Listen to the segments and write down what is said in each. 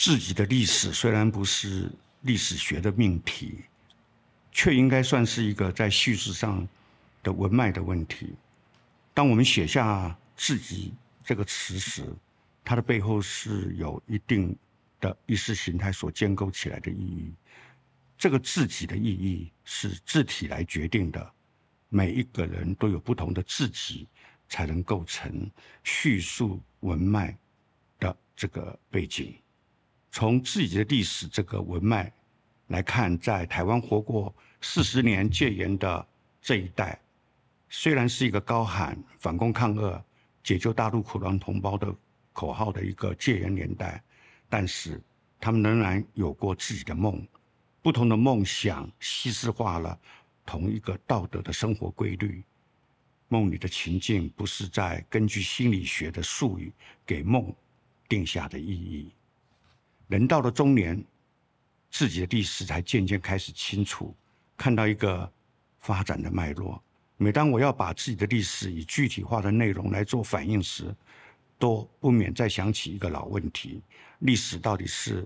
自己的历史虽然不是历史学的命题，却应该算是一个在叙事上的文脉的问题。当我们写下自己这个词时，它的背后是有一定的意识形态所建构起来的意义。这个自己的意义是字体来决定的。每一个人都有不同的自己，才能构成叙述文脉的这个背景。从自己的历史这个文脉来看，在台湾活过四十年戒严的这一代，虽然是一个高喊反攻抗俄、解救大陆苦难同胞的口号的一个戒严年代，但是他们仍然有过自己的梦，不同的梦想稀释化了。同一个道德的生活规律，梦里的情境不是在根据心理学的术语给梦定下的意义。人到了中年，自己的历史才渐渐开始清楚，看到一个发展的脉络。每当我要把自己的历史以具体化的内容来做反应时，都不免再想起一个老问题：历史到底是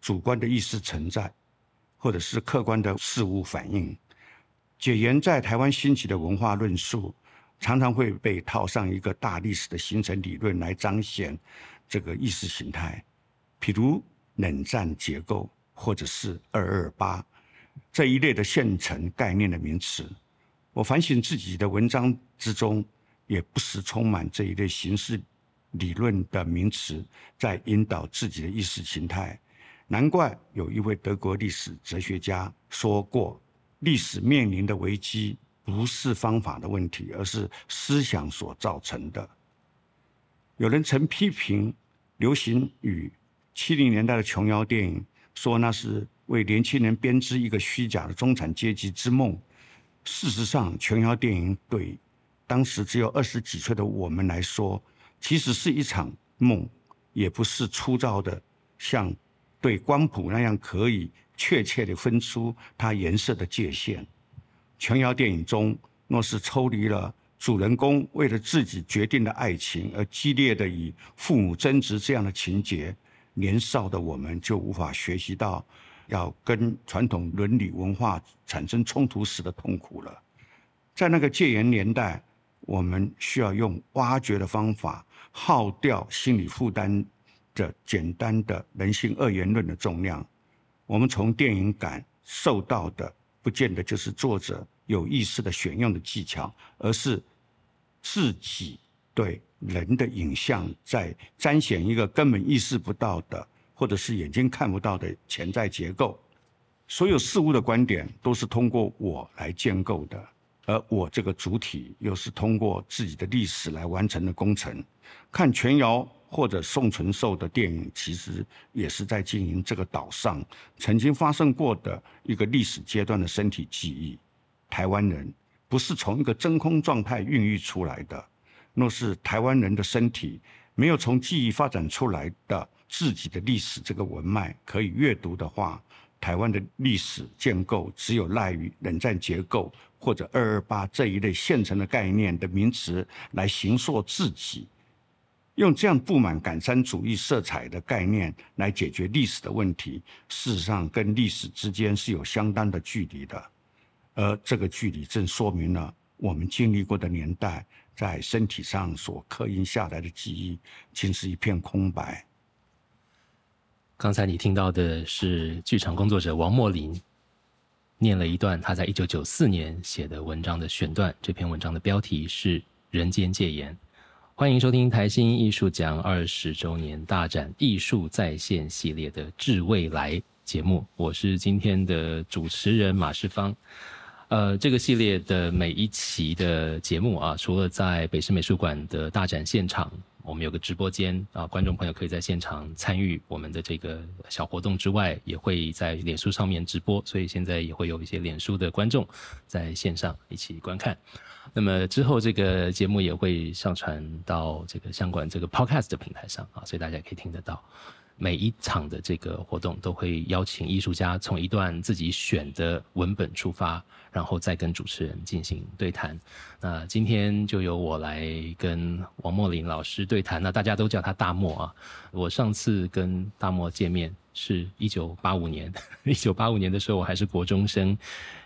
主观的意识存在，或者是客观的事物反应？解严在台湾兴起的文化论述，常常会被套上一个大历史的形成理论来彰显这个意识形态，譬如冷战结构或者是二二八这一类的现成概念的名词。我反省自己的文章之中，也不时充满这一类形式理论的名词，在引导自己的意识形态。难怪有一位德国历史哲学家说过。历史面临的危机不是方法的问题，而是思想所造成的。有人曾批评流行语七零年代的琼瑶电影，说那是为年轻人编织一个虚假的中产阶级之梦。事实上，琼瑶电影对当时只有二十几岁的我们来说，其实是一场梦，也不是粗糙的像对光谱那样可以。确切地分出它颜色的界限。琼瑶电影中，若是抽离了主人公为了自己决定的爱情而激烈的与父母争执这样的情节，年少的我们就无法学习到要跟传统伦理文化产生冲突时的痛苦了。在那个戒严年代，我们需要用挖掘的方法，耗掉心理负担的简单的人性二元论的重量。我们从电影感受到的，不见得就是作者有意识的选用的技巧，而是自己对人的影像在彰显一个根本意识不到的，或者是眼睛看不到的潜在结构。所有事物的观点都是通过我来建构的，而我这个主体又是通过自己的历史来完成的工程。看全瑶。或者宋存寿的电影，其实也是在经营这个岛上曾经发生过的一个历史阶段的身体记忆。台湾人不是从一个真空状态孕育出来的，若是台湾人的身体没有从记忆发展出来的自己的历史这个文脉可以阅读的话，台湾的历史建构只有赖于冷战结构或者二二八这一类现成的概念的名词来形塑自己。用这样布满感山主义色彩的概念来解决历史的问题，事实上跟历史之间是有相当的距离的，而这个距离正说明了我们经历过的年代在身体上所刻印下来的记忆，竟是一片空白。刚才你听到的是剧场工作者王莫林念了一段他在一九九四年写的文章的选段，这篇文章的标题是《人间戒严》。欢迎收听台新艺术奖二十周年大展艺术在线系列的致未来节目，我是今天的主持人马世芳。呃，这个系列的每一期的节目啊，除了在北师美术馆的大展现场，我们有个直播间啊，观众朋友可以在现场参与我们的这个小活动之外，也会在脸书上面直播，所以现在也会有一些脸书的观众在线上一起观看。那么之后，这个节目也会上传到这个相关这个 podcast 的平台上啊，所以大家可以听得到。每一场的这个活动都会邀请艺术家从一段自己选的文本出发，然后再跟主持人进行对谈。那今天就由我来跟王墨林老师对谈。那大家都叫他大墨啊。我上次跟大墨见面是一九八五年，一九八五年的时候我还是国中生，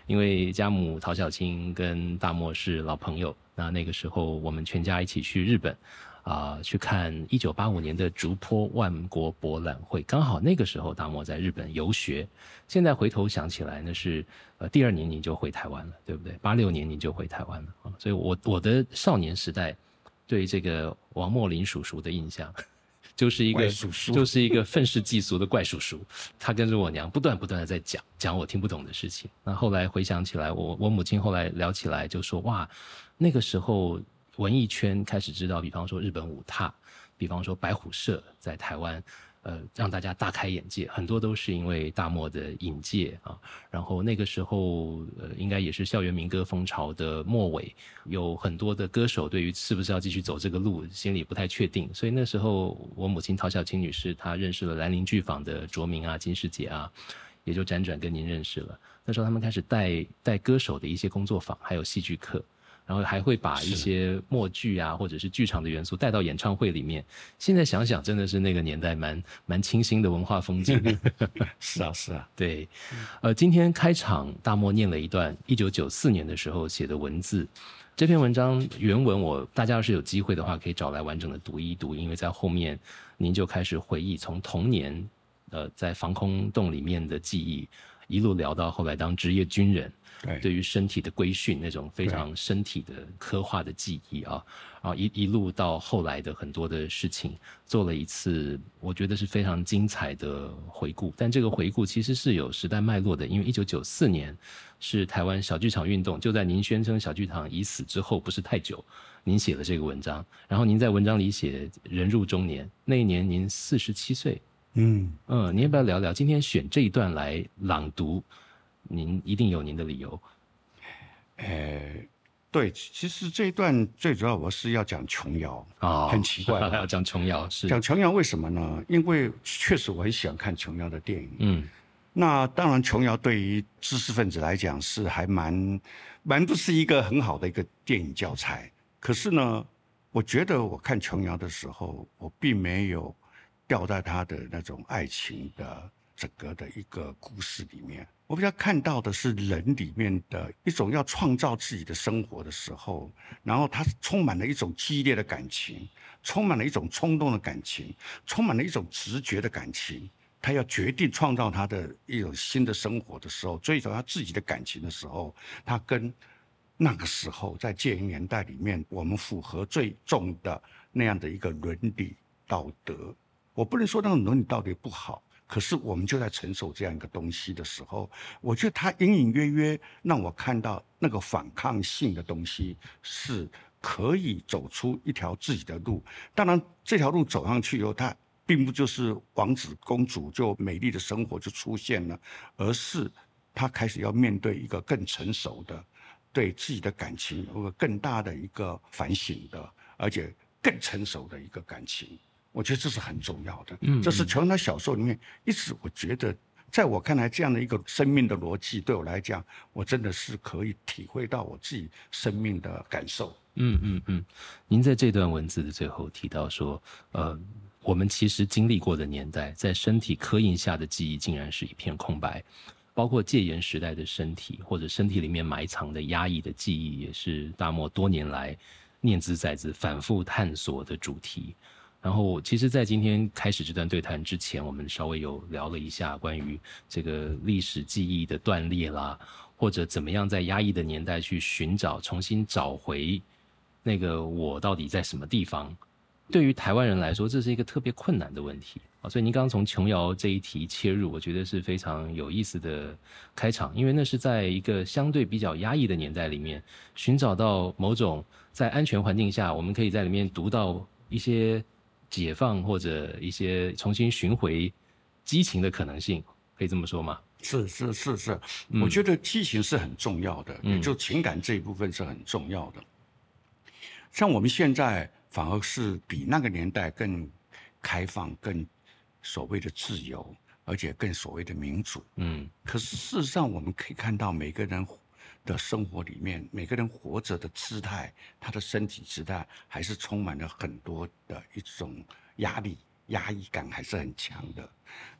因为家母陶小青跟大墨是老朋友。那那个时候我们全家一起去日本。啊，去看一九八五年的竹坡万国博览会，刚好那个时候大漠在日本游学。现在回头想起来，那是呃第二年你就回台湾了，对不对？八六年你就回台湾了啊。所以，我我的少年时代对这个王莫林叔叔的印象，就是一个就是一个愤世嫉俗的怪叔叔。他跟着我娘不断不断的在讲讲我听不懂的事情。那后来回想起来，我我母亲后来聊起来就说：哇，那个时候。文艺圈开始知道，比方说日本舞踏，比方说白虎社在台湾，呃，让大家大开眼界。很多都是因为大漠的引介啊。然后那个时候，呃，应该也是校园民歌风潮的末尾，有很多的歌手对于是不是要继续走这个路，心里不太确定。所以那时候，我母亲陶小青女士，她认识了兰陵剧坊的卓明啊、金世杰啊，也就辗转跟您认识了。那时候他们开始带带歌手的一些工作坊，还有戏剧课。然后还会把一些默剧啊，或者是剧场的元素带到演唱会里面。现在想想，真的是那个年代蛮蛮清新的文化风景。是啊，是啊，对。呃，今天开场，大漠念了一段一九九四年的时候写的文字。这篇文章原文，我大家要是有机会的话，可以找来完整的读一读，因为在后面您就开始回忆从童年呃在防空洞里面的记忆，一路聊到后来当职业军人。对于身体的规训，那种非常身体的刻画的记忆啊，啊一一路到后来的很多的事情，做了一次我觉得是非常精彩的回顾。但这个回顾其实是有时代脉络的，因为一九九四年是台湾小剧场运动，就在您宣称小剧场已死之后不是太久，您写了这个文章，然后您在文章里写人入中年，那一年您四十七岁，嗯嗯，您要不要聊聊？今天选这一段来朗读。您一定有您的理由。呃，对，其实这一段最主要我是要讲琼瑶啊，很奇怪，要讲琼瑶是讲琼瑶为什么呢？因为确实我很喜欢看琼瑶的电影。嗯，那当然琼瑶对于知识分子来讲是还蛮蛮不是一个很好的一个电影教材。可是呢，我觉得我看琼瑶的时候，我并没有掉在她的那种爱情的整个的一个故事里面。我比较看到的是人里面的一种要创造自己的生活的时候，然后他充满了一种激烈的感情，充满了一种冲动的感情，充满了一种直觉的感情。他要决定创造他的一种新的生活的时候，追求他自己的感情的时候，他跟那个时候在戒严年代里面我们符合最重的那样的一个伦理道德，我不能说那种伦理道德不好。可是我们就在承受这样一个东西的时候，我觉得他隐隐约约让我看到那个反抗性的东西是可以走出一条自己的路。当然，这条路走上去以后，他并不就是王子公主就美丽的生活就出现了，而是他开始要面对一个更成熟的对自己的感情有个更大的一个反省的，而且更成熟的一个感情。我觉得这是很重要的，嗯，这是琼瑶小说里面一直我觉得，在我看来，这样的一个生命的逻辑，对我来讲，我真的是可以体会到我自己生命的感受。嗯嗯嗯，您在这段文字的最后提到说，呃，我们其实经历过的年代，在身体刻印下的记忆，竟然是一片空白，包括戒严时代的身体，或者身体里面埋藏的压抑的记忆，也是大漠多年来念兹在兹、反复探索的主题。然后，其实，在今天开始这段对谈之前，我们稍微有聊了一下关于这个历史记忆的断裂啦，或者怎么样在压抑的年代去寻找、重新找回那个我到底在什么地方。对于台湾人来说，这是一个特别困难的问题啊。所以您刚刚从琼瑶这一题切入，我觉得是非常有意思的开场，因为那是在一个相对比较压抑的年代里面，寻找到某种在安全环境下，我们可以在里面读到一些。解放或者一些重新寻回激情的可能性，可以这么说吗？是是是是，我觉得激情是很重要的，也就情感这一部分是很重要的。像我们现在反而是比那个年代更开放、更所谓的自由，而且更所谓的民主。嗯可是事实上，我们可以看到每个人的生活里面，每个人活着的姿态，他的身体姿态，还是充满了很多的一种压力、压抑感，还是很强的。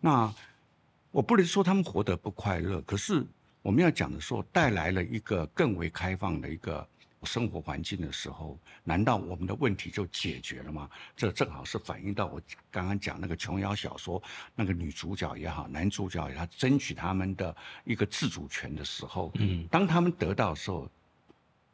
那我不能说他们活得不快乐，可是我们要讲的说，带来了一个更为开放的一个生活环境的时候，难道我们的问题就解决了吗？这正好是反映到我刚刚讲那个琼瑶小说那个女主角也好，男主角也好，争取他们的一个自主权的时候，嗯当他们得到的时候，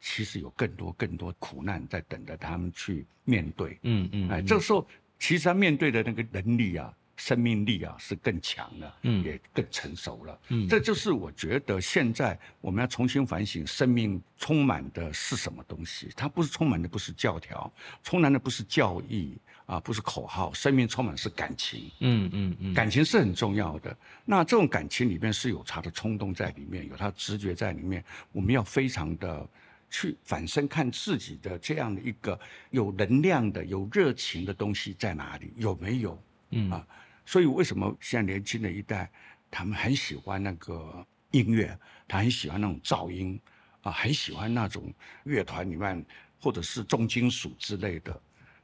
其实有更多更多苦难在等着他们去面对。嗯嗯，哎，这个时候其实他面对的那个能力啊、生命力啊是更强了，嗯也更成熟了。嗯这就是我觉得现在我们要重新反省，生命充满的是什么东西？它不是充满的不是教条，充满的不是教义啊，不是口号，生命充满的是感情。嗯嗯嗯，感情是很重要的。那这种感情里面是有他的冲动在里面，有他的直觉在里面。我们要非常的去反身看自己的这样的一个有能量的、有热情的东西在哪里，有没有？嗯啊，所以为什么现在年轻的一代，他们很喜欢那个音乐，他很喜欢那种噪音啊，很喜欢那种乐团里面或者是重金属之类的。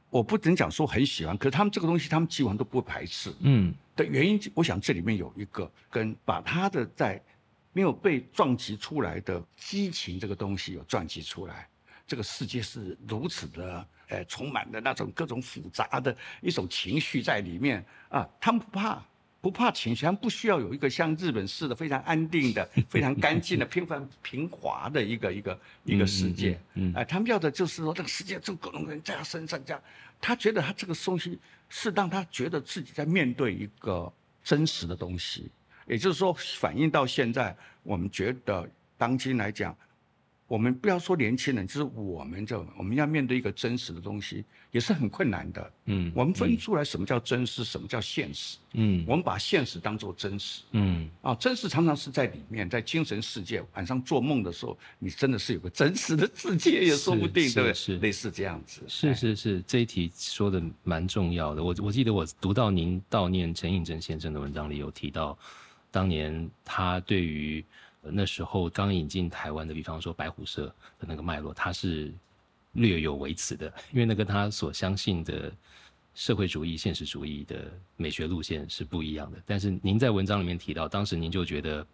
我不能讲说很喜欢，可是他们这个东西，他们基本上都不会排斥。嗯的原因，我想这里面有一个跟把他的在没有被撞击出来的激情这个东西有撞击出来。这个世界是如此的，呃，充满的那种各种复杂的一种情绪在里面啊。他们不怕，不怕情绪，他们不需要有一个像日本似的非常安定的、非常干净的、平凡平滑的一个一个一个世界。嗯嗯嗯哎、他们要的就是说，这个世界就各种人在他身上这样，他觉得他这个东西是让他觉得自己在面对一个真实的东西，也就是说，反映到现在，我们觉得当今来讲，我们不要说年轻人，就是我们这我们要面对一个真实的东西，也是很困难的。嗯，我们分出来什么叫真实，什么叫现实。嗯我们把现实当做真实嗯啊，真实常常是在里面，在精神世界。晚上做梦的时候，你真的是有个真实的世界，也说不定，是对不对？是类似这样子。是哎是是，这一题说的蛮重要的。我我记得我读到您悼念陈映真先生的文章里有提到，当年他对于呃那时候刚引进台湾的，比方说白虎社的那个脉络，他是略有微词的，因为那跟他所相信的社会主义、现实主义的美学路线是不一样的。但是您在文章里面提到，当时您就觉得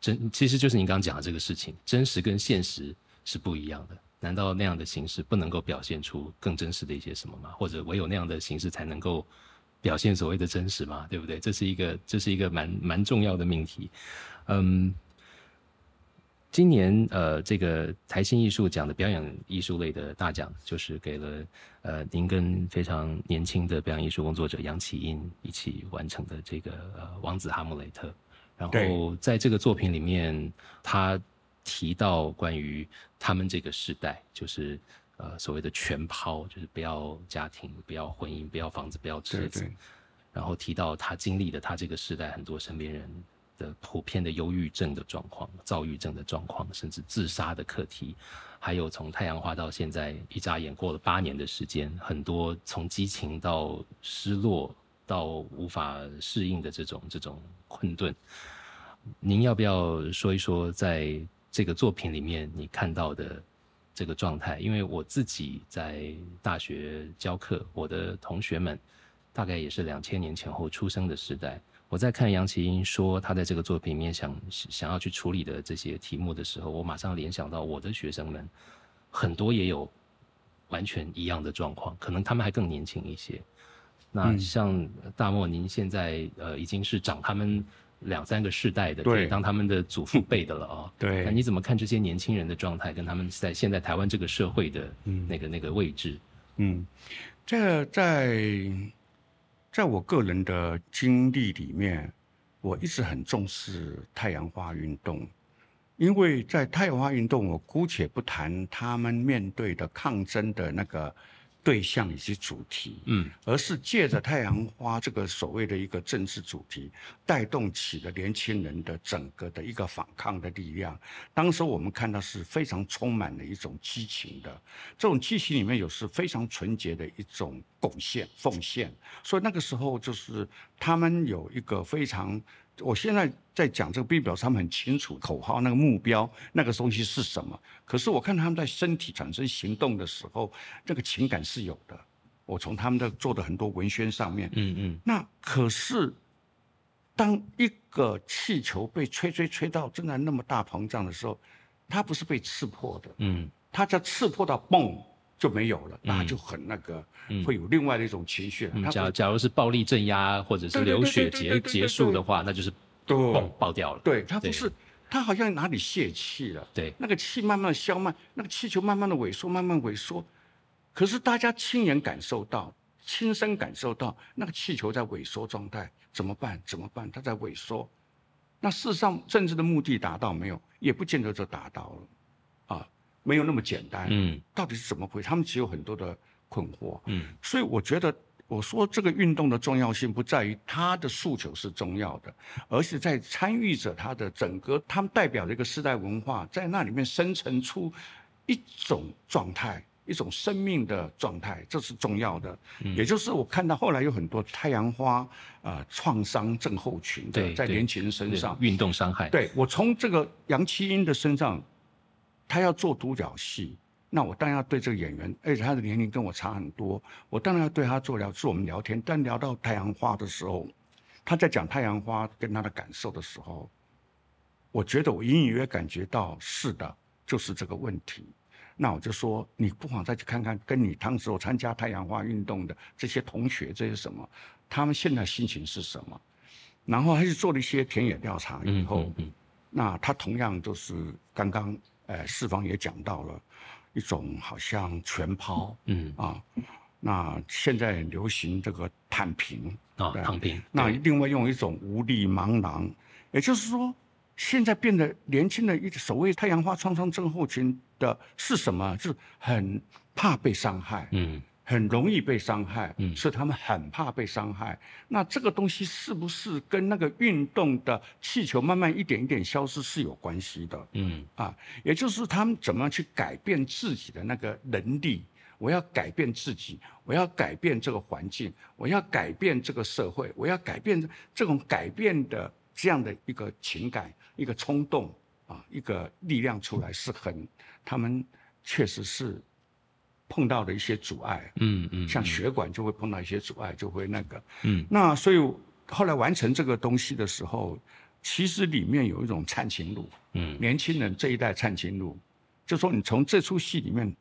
真其实就是您刚讲的这个事情，真实跟现实是不一样的。难道那样的形式不能够表现出更真实的一些什么吗？或者唯有那样的形式才能够表现所谓的真实吗？对不对？这是一个这是一个蛮蛮重要的命题。嗯，今年呃，这个台新艺术奖的表演艺术类的大奖，就是给了呃您跟非常年轻的表演艺术工作者杨启英一起完成的这个呃《王子哈姆雷特》。然后在这个作品里面，他提到关于他们这个时代，就是呃所谓的全抛，就是不要家庭、不要婚姻、不要房子、不要车子。对对然后提到他经历的他这个时代很多身边人的普遍的忧郁症的状况、躁郁症的状况，甚至自杀的课题，还有从太阳花到现在一眨眼过了八年的时间，很多从激情到失落到无法适应的这种这种困顿。您要不要说一说，在这个作品里面你看到的这个状态？因为我自己在大学教课，我的同学们大概也是两千年前后出生的时代。我在看杨奇英说他在这个作品里面想想要去处理的这些题目的时候，我马上联想到我的学生们很多也有完全一样的状况，可能他们还更年轻一些。那嗯。像大漠，您现在呃已经是长他们两三个世代的，对。当他们的祖父辈的了啊、对。那你怎么看这些年轻人的状态，跟他们在现在台湾这个社会的嗯。那个、那个位置？嗯，这在在我个人的经历里面，我一直很重视太阳花运动，因为在太阳花运动，我姑且不谈他们面对的抗争的那个对象以及主题，嗯而是借着太阳花这个所谓的一个政治主题，带动起了年轻人的整个的一个反抗的力量。当时我们看到是非常充满了一种激情的，这种激情里面有是非常纯洁的一种贡献奉献。所以那个时候就是他们有一个非常，我现在在讲这个 B 表，他们很清楚口号那个目标那个东西是什么。可是我看他们在身体产生行动的时候，这个情感是有的。我从他们的做的很多文宣上面，嗯嗯那可是当一个气球被吹吹吹到真的那么大膨胀的时候，它不是被刺破的，嗯它在刺破到嘣就没有了，那就很那个，会有另外的一种情绪假假如是暴力镇压或者是流血结结束的话，那就是对嘣爆掉了。对，它不是，它好像哪里泄气了，对，那个气慢慢消慢，那个气球慢慢的萎缩，慢慢萎缩。可是大家亲眼感受到，亲身感受到那个气球在萎缩状态，怎么办？怎么办？它在萎缩。那事实上，政治的目的达到没有？也不见得就达到了，啊，没有那么简单。嗯到底是怎么回事？他们只有很多的困惑。嗯所以我觉得，我说这个运动的重要性不在于他的诉求是重要的，而是在参与者他的整个，他们代表的一个时代文化，在那里面生成出一种状态。一种生命的状态，这是重要的。嗯也就是我看到后来有很多太阳花啊创伤症候群的在年轻人身上，运动伤害。对我从这个杨七英的身上，他要做独角戏，那我当然要对这个演员，而且他的年龄跟我差很多，我当然要对他做聊，是我们聊天。但聊到太阳花的时候，他在讲太阳花跟他的感受的时候，我觉得我隐隐约约感觉到是的，就是这个问题。那我就说，你不妨再去看看，跟你当时我参加太阳花运动的这些同学，这些什么，他们现在心情是什么？然后他就做了一些田野调查以嗯后，嗯嗯那他同样就是刚刚呃四方也讲到了一种好像全抛嗯啊，那现在流行这个躺平，啊，对躺平。那对另外用一种无力茫然，也就是说，现在变得年轻的一所谓太阳花创伤症候群的是什么？就是很怕被伤害，嗯很容易被伤害，嗯所以他们很怕被伤害。那这个东西是不是跟那个运动的气球慢慢一点一点消失是有关系的？嗯啊，也就是他们怎么样去改变自己的那个能力。我要改变自己，我要改变这个环境，我要改变这个社会，我要改变这种改变的这样的一个情感、一个冲动啊，一个力量出来，是很他们确实是碰到的一些阻碍。嗯嗯，像血管就会碰到一些阻碍，就会那个。嗯那所以后来完成这个东西的时候，其实里面有一种灿情路，嗯年轻人这一代灿情路，就说你从这出戏里面，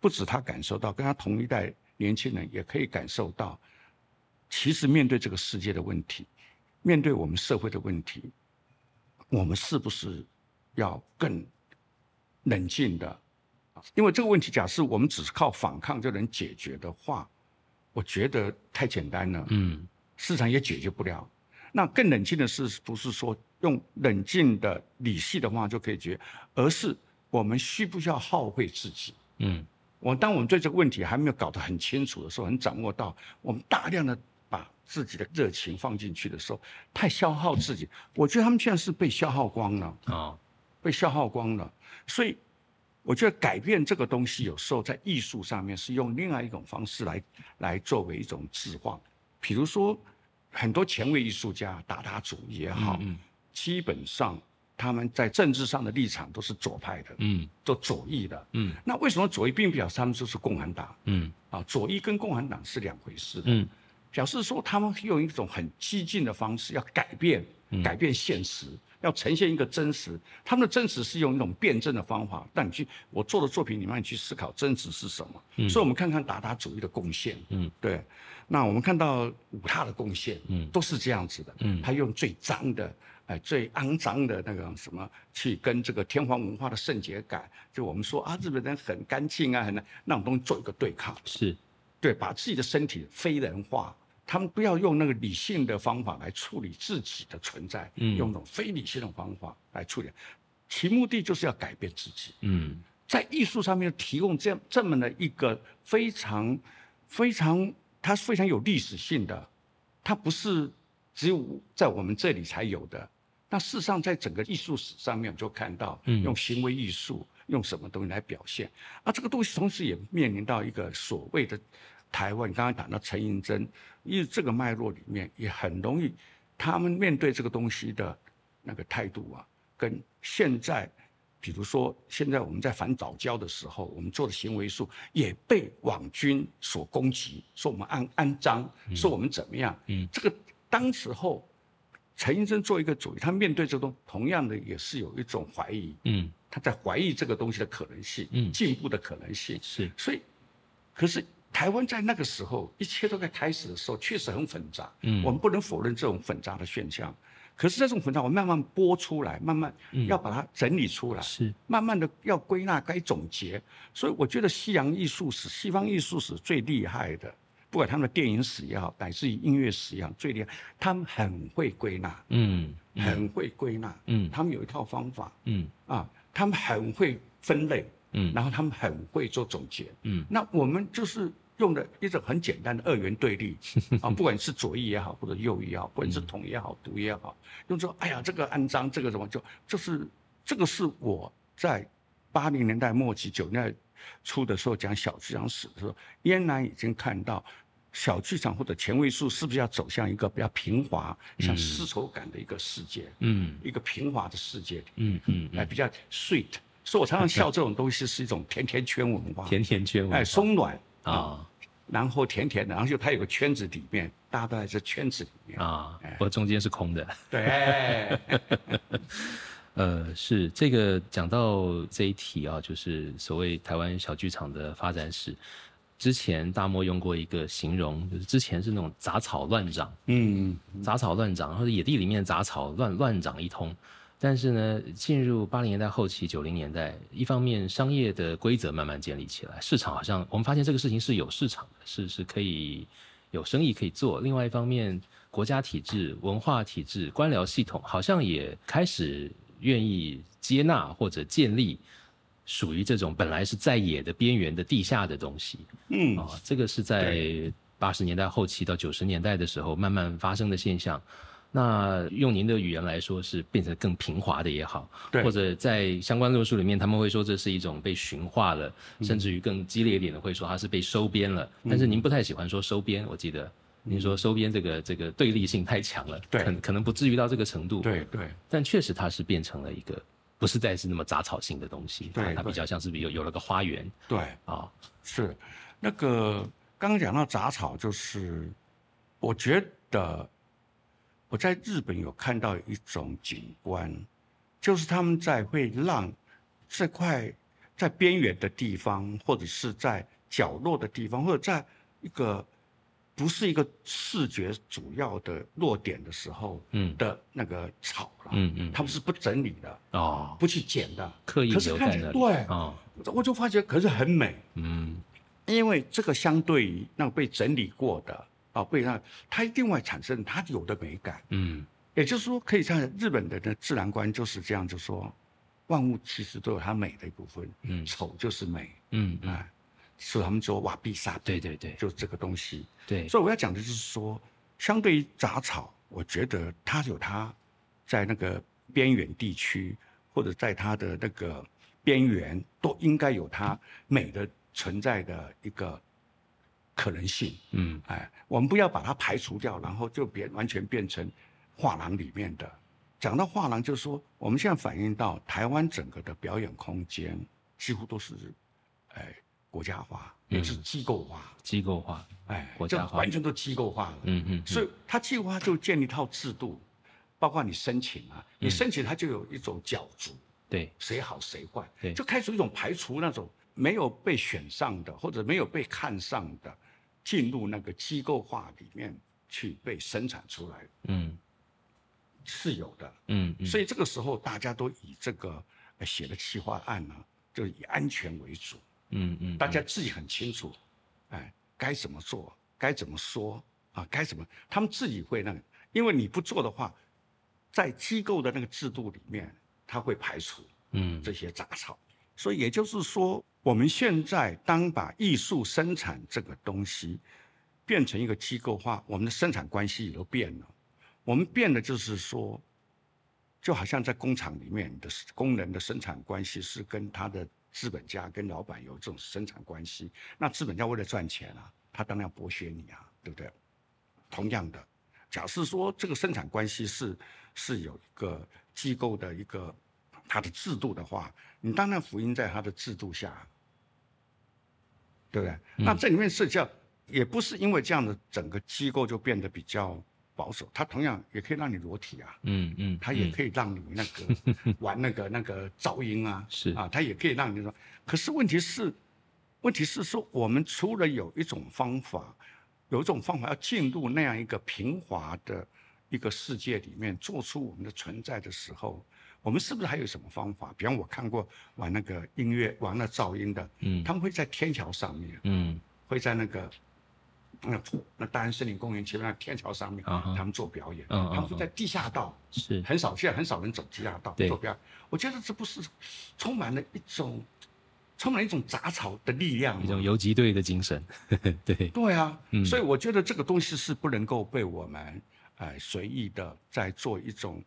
不止他感受到，跟他同一代年轻人也可以感受到，其实面对这个世界的问题，面对我们社会的问题，我们是不是要更冷静的？因为这个问题，假设我们只是靠反抗就能解决的话，我觉得太简单了。嗯市场也解决不了。那更冷静的是，不是说用冷静的、理性的方法就可以解决，而是我们需不需要耗费自己？嗯我当我们对这个问题还没有搞得很清楚的时候，很掌握到，我们大量的把自己的热情放进去的时候，太消耗自己。我觉得他们现在是被消耗光了。哦被消耗光了。所以我觉得改变这个东西，有时候在艺术上面是用另外一种方式来来作为一种置换。比如说，很多前卫艺术家，达达主义也好，嗯基本上他们在政治上的立场都是左派的，嗯都左翼的。嗯那为什么左翼并不表示他们就是共产党嗯啊？左翼跟共产党是两回事的。嗯表示说他们用一种很激进的方式要改变，改变现实，要呈现一个真实。他们的真实是用一种辩证的方法，但你去我做的作品里面你去思考真实是什么。嗯所以，我们看看达达主义的贡献，嗯，对。那我们看到五大的贡献，嗯都是这样子的，嗯他用最脏的。哎，最肮脏的那个什么，去跟这个天皇文化的圣洁感，就我们说啊，日本人很干净啊，很那那种东西做一个对抗。是对，把自己的身体非人化，他们不要用那个理性的方法来处理自己的存在，嗯用那种非理性的方法来处理，其目的就是要改变自己。嗯在艺术上面提供这样这么的一个非常非常它是非常有历史性的，它不是只有在我们这里才有的。那事实上，在整个艺术史上面，我就看到用行为艺术，用什么东西来表现。啊，这个东西同时也面临到一个所谓的台湾，刚刚讲到陈寅贞，因为这个脉络里面也很容易，他们面对这个东西的那个态度啊，跟现在。比如说，现在我们在反早教的时候，我们做的行为术也被网军所攻击，说我们安安章，说我们怎么样？嗯，这个当时候，陈医生做一个主，他面对这东，同样的也是有一种怀疑，嗯，他在怀疑这个东西的可能性，嗯，进步的可能性是。所以，可是台湾在那个时候，一切都在开始的时候，确实很混杂，嗯，我们不能否认这种混杂的现象。可是这种混杂，我慢慢播出来，慢慢要把它整理出来，是。慢慢的要归纳、该总结。所以我觉得西洋艺术史、西方艺术史最厉害的，不管他们的电影史也好，乃至于音乐史也好，最厉害，他们很会归纳，嗯，很会归纳，嗯，他们有一套方法，嗯，啊，他们很会分类，嗯，然后他们很会做总结，嗯，那我们就是。用的一种很简单的二元对立 啊，不管是左翼也好，或者右翼也好，不管是统也好，独也好，用说哎呀，这个安章，这个什么，就就是这个是我在八零年代末期、九年代初的时候讲小剧场史的时候，嫣然已经看到小剧场或者前卫术是不是要走向一个比较平滑、像丝绸感的一个世界，嗯，一个平滑的世界里，嗯嗯，哎，比较 sweet，所以我常常笑这种东西是一种甜甜圈文化，甜甜圈文化，哎，松软啊。然后甜甜的，然后就它有个圈子里面，大家都在这圈子里面啊，我中间是空的。对，呃，是这个讲到这一题啊，就是所谓台湾小剧场的发展史。之前大漠用过一个形容，就是之前是那种杂草乱长，嗯，杂草乱长，或者野地里面杂草乱乱长一通。但是呢，进入八零年代后期、九零年代，一方面商业的规则慢慢建立起来，市场好像我们发现这个事情是有市场的，是是可以有生意可以做。另外一方面，国家体制、文化体制、官僚系统好像也开始愿意接纳或者建立属于这种本来是在野的边缘的地下的东西。嗯，啊，这个是在八十年代后期到九十年代的时候慢慢发生的现象。那用您的语言来说，是变成更平滑的也好，或者在相关论述里面，他们会说这是一种被驯化了，甚至于更激烈一点的会说它是被收编了。但是您不太喜欢说收编，我记得您说收编这个这个对立性太强了，可可能不至于到这个程度。对对，但确实它是变成了一个不是再是那么杂草性的东西，对，它比较像是有有了个花园。对啊，是那个刚刚讲到杂草，就是我觉得。我在日本有看到一种景观，就是他们在会让这块在边缘的地方，或者是在角落的地方，或者在一个不是一个视觉主要的落点的时候，嗯，的那个草了，嗯嗯，他们是不整理的哦，不去剪的，刻意留在那里，对啊，我就发觉可是很美，嗯，因为这个相对于那个被整理过的。啊，不然它另外产生它有的美感，嗯，也就是说，可以像日本的的自然观就是这样，就说万物其实都有它美的一部分，嗯，丑就是美，嗯，啊，所以他们说瓦必萨，对对对，就是这个东西，对，所以我要讲的就是说，相对于杂草，我觉得它有它在那个边远地区或者在它的那个边缘，都应该有它美的存在的一个。可能性，嗯，哎，我们不要把它排除掉，然后就变完全变成画廊里面的。讲到画廊，就是说我们现在反映到台湾整个的表演空间几乎都是，哎，国家化，也是机构化，机构化，哎，国家化，完全都机构化了。嗯嗯，所以它机构化就建立一套制度，包括你申请啊，你申请它就有一种角逐，对，谁好谁坏，对，就开始一种排除那种。没有被选上的，或者没有被看上的，进入那个机构化里面去被生产出来，嗯，是有的，嗯，所以这个时候大家都以这个写的企划案呢，就以安全为主，嗯嗯，大家自己很清楚，哎，该怎么做，该怎么说啊，该怎么，他们自己会那个，因为你不做的话，在机构的那个制度里面，他会排除，嗯，这些杂草，所以也就是说。我们现在当把艺术生产这个东西变成一个机构化，我们的生产关系也都变了。我们变的就是说，就好像在工厂里面的工人的生产关系是跟他的资本家、跟老板有这种生产关系。那资本家为了赚钱啊，他当然要剥削你啊，对不对？同样的，假设说这个生产关系是是有一个机构的一个它的制度的话，你当然福音在它的制度下。对不对？那这里面涉及到，也不是因为这样的整个机构就变得比较保守，它同样也可以让你裸体啊，嗯嗯，它也可以让你那个玩那个那个噪音啊，是啊，它也可以让你说。可是问题是，问题是说，我们除了有一种方法，有一种方法要进入那样一个平滑的一个世界里面，做出我们的存在的时候。我们是不是还有什么方法？比方我看过玩那个音乐、玩那噪音的，嗯，他们会在天桥上面，嗯，会在那个那那大安森林公园前面那天桥上面，他们做表演，嗯他们会在地下道，是很少，现在很少人走地下道做表演。我觉得这不是充满了一种充满了一种杂草的力量，一种游击队的精神，对对啊，所以我觉得这个东西是不能够被我们哎随意的在做一种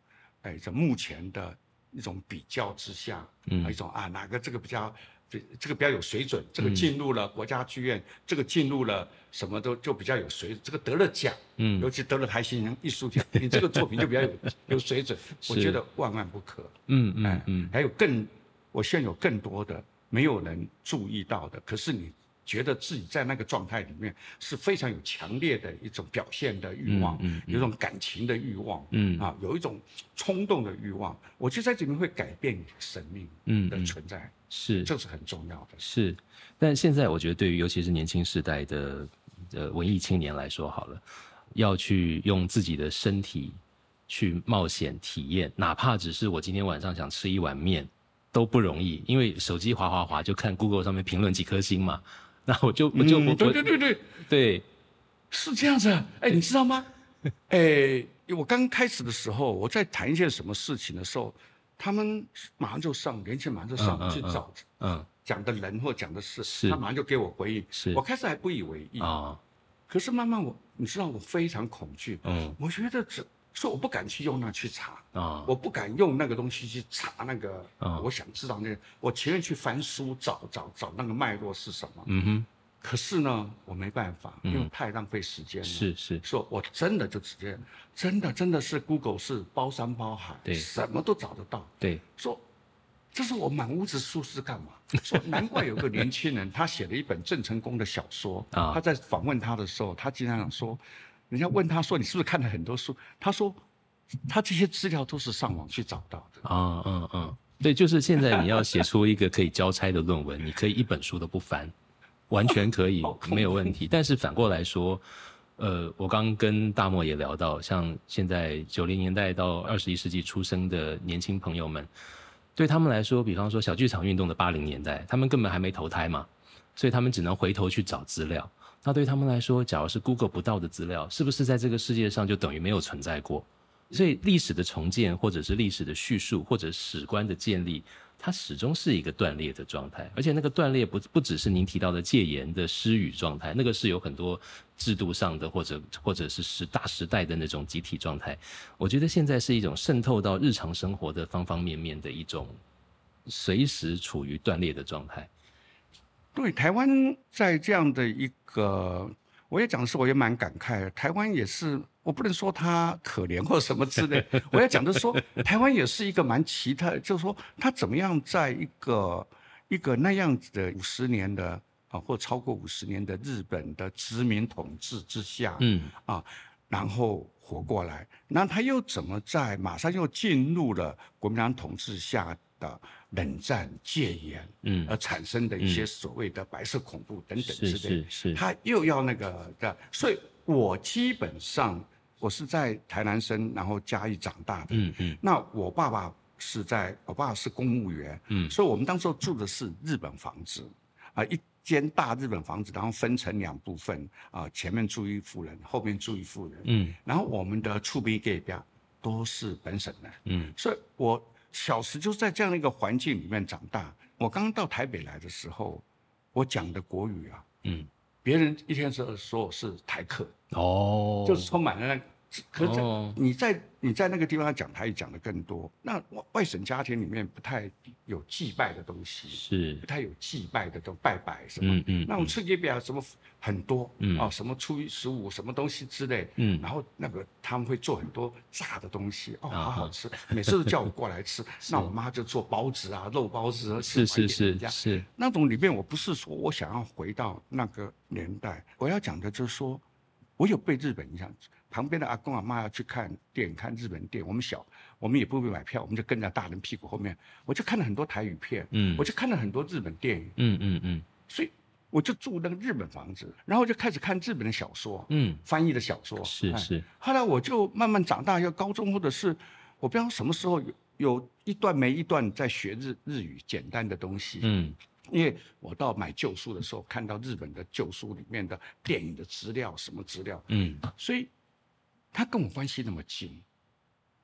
哎这目前的。一种比较之下，嗯，一种啊，哪个这个比较，这个比较有水准，这个进入了国家剧院，这个进入了什么都就比较有水，这个得了奖，嗯，尤其得了台新人艺术奖，你这个作品就比较有有水准，我觉得万万不可，嗯嗯嗯，还有更，我现在有更多的没有人注意到的，可是你。觉得自己在那个状态里面是非常有强烈的一种表现的欲望，有一种感情的欲望，啊，有一种冲动的欲望。我觉得在这里面会改变你的生命的存在，是，这是很重要的。是，但现在我觉得对于尤其是年轻时代的呃文艺青年来说，好了，要去用自己的身体去冒险体验，哪怕只是我今天晚上想吃一碗面都不容易，因为手机滑滑滑就看 Google 上面评论几颗星嘛。那我就我就我对对对对对，是这样子。哎，你知道吗？哎，我刚开始的时候，我在谈一些什么事情的时候，他们马上就上，年轻人马上就上去找，嗯，讲的人或讲的事，他马上就给我回应。是我开始还不以为意啊，可是慢慢我，你知道我非常恐惧。嗯，我觉得这。所以我不敢去用那去查啊，我不敢用那个东西去查那个啊，我想知道那个，我情愿去翻书找找找那个脉络是什么。嗯哼，可是呢，我没办法，因为太浪费时间了。是是，说我真的就直接，真的真的是 Google 是包山包海，对，什么都找得到。对，说这是我满屋子书是干嘛？说难怪有个年轻人，他写了一本郑成功的小说 啊，他在访问他的时候，他经常说。人家问他说：“你是不是看了很多书？”他说：“他这些资料都是上网去找到的。”啊，嗯嗯，对，就是现在你要写出一个可以交差的论文，你可以一本书都不翻，完全可以，没有问题。但是反过来说，呃，我刚跟大漠也聊到，像现在九零年代到二十一世纪出生的年轻朋友们，对他们来说，比方说小剧场运动的八零年代，他们根本还没投胎嘛，所以他们只能回头去找资料。那对他们来说，假如是 Google 不到的资料，是不是在这个世界上就等于没有存在过？所以历史的重建，或者是历史的叙述，或者史观的建立，它始终是一个断裂的状态。而且那个断裂不不只是您提到的戒严的失语状态，那个是有很多制度上的，或者或者是时大时代的那种集体状态。我觉得现在是一种渗透到日常生活的方方面面的一种，随时处于断裂的状态。对台湾在这样的一个，我也讲的是，我也蛮感慨。台湾也是，我不能说他可怜或什么之类。我要讲的说，台湾也是一个蛮奇特，就是说他怎么样在一个一个那样子的五十年的啊，或超过五十年的日本的殖民统治之下，嗯啊，然后活过来，那他又怎么在马上又进入了国民党统治下？的冷战戒严，嗯，而产生的一些所谓的白色恐怖等等之类，是是，他又要那个的，所以我基本上我是在台南生，然后嘉义长大的，嗯嗯，那我爸爸是在，我爸爸是公务员，嗯，所以我们当时候住的是日本房子，啊，一间大日本房子，然后分成两部分，啊，前面住一户人，后面住一户人，嗯，然后我们的厝边隔壁都是本省的，嗯，所以我。小时就是在这样的一个环境里面长大。我刚到台北来的时候，我讲的国语啊，嗯，别人一天说说我是台客，哦，就是充满了那。可是哦你在你在那个地方讲台语讲的更多。那外外省家庭里面不太有祭拜的东西，是不，太有祭拜的都拜拜什么。嗯嗯，那种春节表什么很多，嗯哦，什么初一十五什么东西之类，嗯然后那个他们会做很多炸的东西，哦，啊好好吃，每次都叫我过来吃。那我妈就做包子啊，肉包子，是是是是，那种里面，我不是说我想要回到那个年代，我要讲的就是说，我有被日本影响。旁边的阿公阿妈要去看电影，看日本电影，我们小，我们也不会买票，我们就跟在大人屁股后面。我就看了很多台语片，嗯。我就看了很多日本电影，嗯嗯嗯。所以我就住那个日本房子，然后就开始看日本的小说，嗯，翻译的小说。哎。是是，后来我就慢慢长大，要高中或者是我不知道什么时候有有一段没一段在学日日语简单的东西，嗯。因为我到买旧书的时候，看到日本的旧书里面的电影的资料，什么资料，嗯。所以他跟我关系那么近，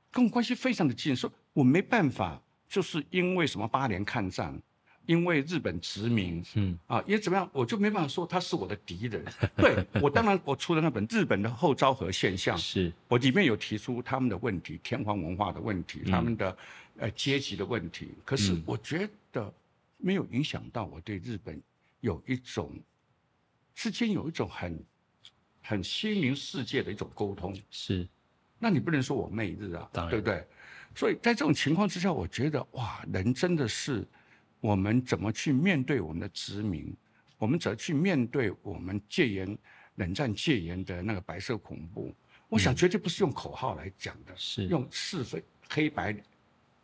跟我关系非常的近，说我没办法，就是因为什么八年抗战，因为日本殖民嗯啊，也怎么样，我就没办法说他是我的敌人。对我当然我出了那本日本的后昭和现象，是，我里面有提出他们的问题，天皇文化的问题，他们的呃阶级的问题。可是嗯我觉得没有影响到我对日本有一种之间有一种很很心灵世界的一种沟通。是，那你不能说我媚日啊，对不对？所以在这种情况之下，我觉得哇，人真的是我们怎么去面对我们的殖民，我们怎么去面对我们戒严、冷战戒严的那个白色恐怖？我想绝对不是用口号来讲的，是用是非黑白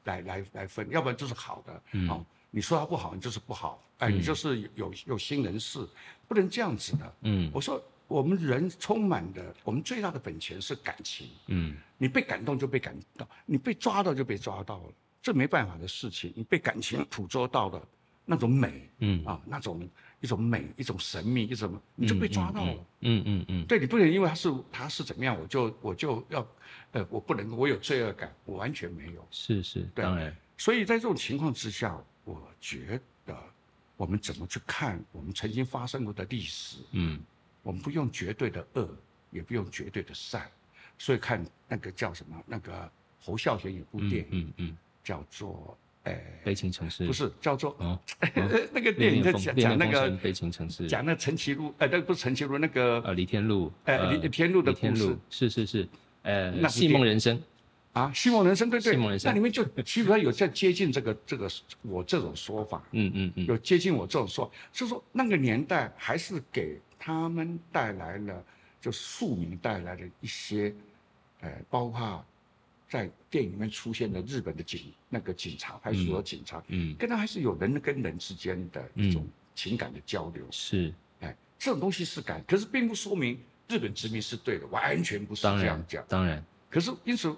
来来来分，要不然就是好的。嗯哦，你说他不好，你就是不好，哎，嗯你就是有有有心人士，不能这样子的。嗯我说我们人充满的，我们最大的本钱是感情。嗯你被感动就被感动，你被抓到就被抓到了，这没办法的事情。你被感情捕捉到的那种美嗯，啊，那种一种美，一种神秘，一种你就被抓到了。嗯嗯嗯，对你不能因为他是他是怎么样，我就我就要，呃，我不能，我有罪恶感，我完全没有。是是，对当然，所以在这种情况之下，我觉得我们怎么去看我们曾经发生过的历史，嗯我们不用绝对的恶，也不用绝对的善，所以看那个叫什么，那个侯孝贤有部嗯电影、嗯嗯，叫做，呃，悲情城市不是叫做、哦，那个电影在讲讲那个悲情城市，讲那陈其路，呃，那个不是陈其路，那个呃李天禄，呃李天禄的故事是是是，呃那部戏梦人生，啊，戏梦人生，对对，那里面就基本上有在接近这个这个我这种说法，嗯嗯嗯，有接近我这种说，就是说那个年代还是给他们带来了，就庶民带来了一些，呃，包括在电影里面出现的日本的警那个警察派出所警察，嗯。跟他还是有人跟人之间的一种情感的交流，是，哎，这种东西是感，可是并不说明日本殖民是对的，完全不是这样讲。当然，可是因此，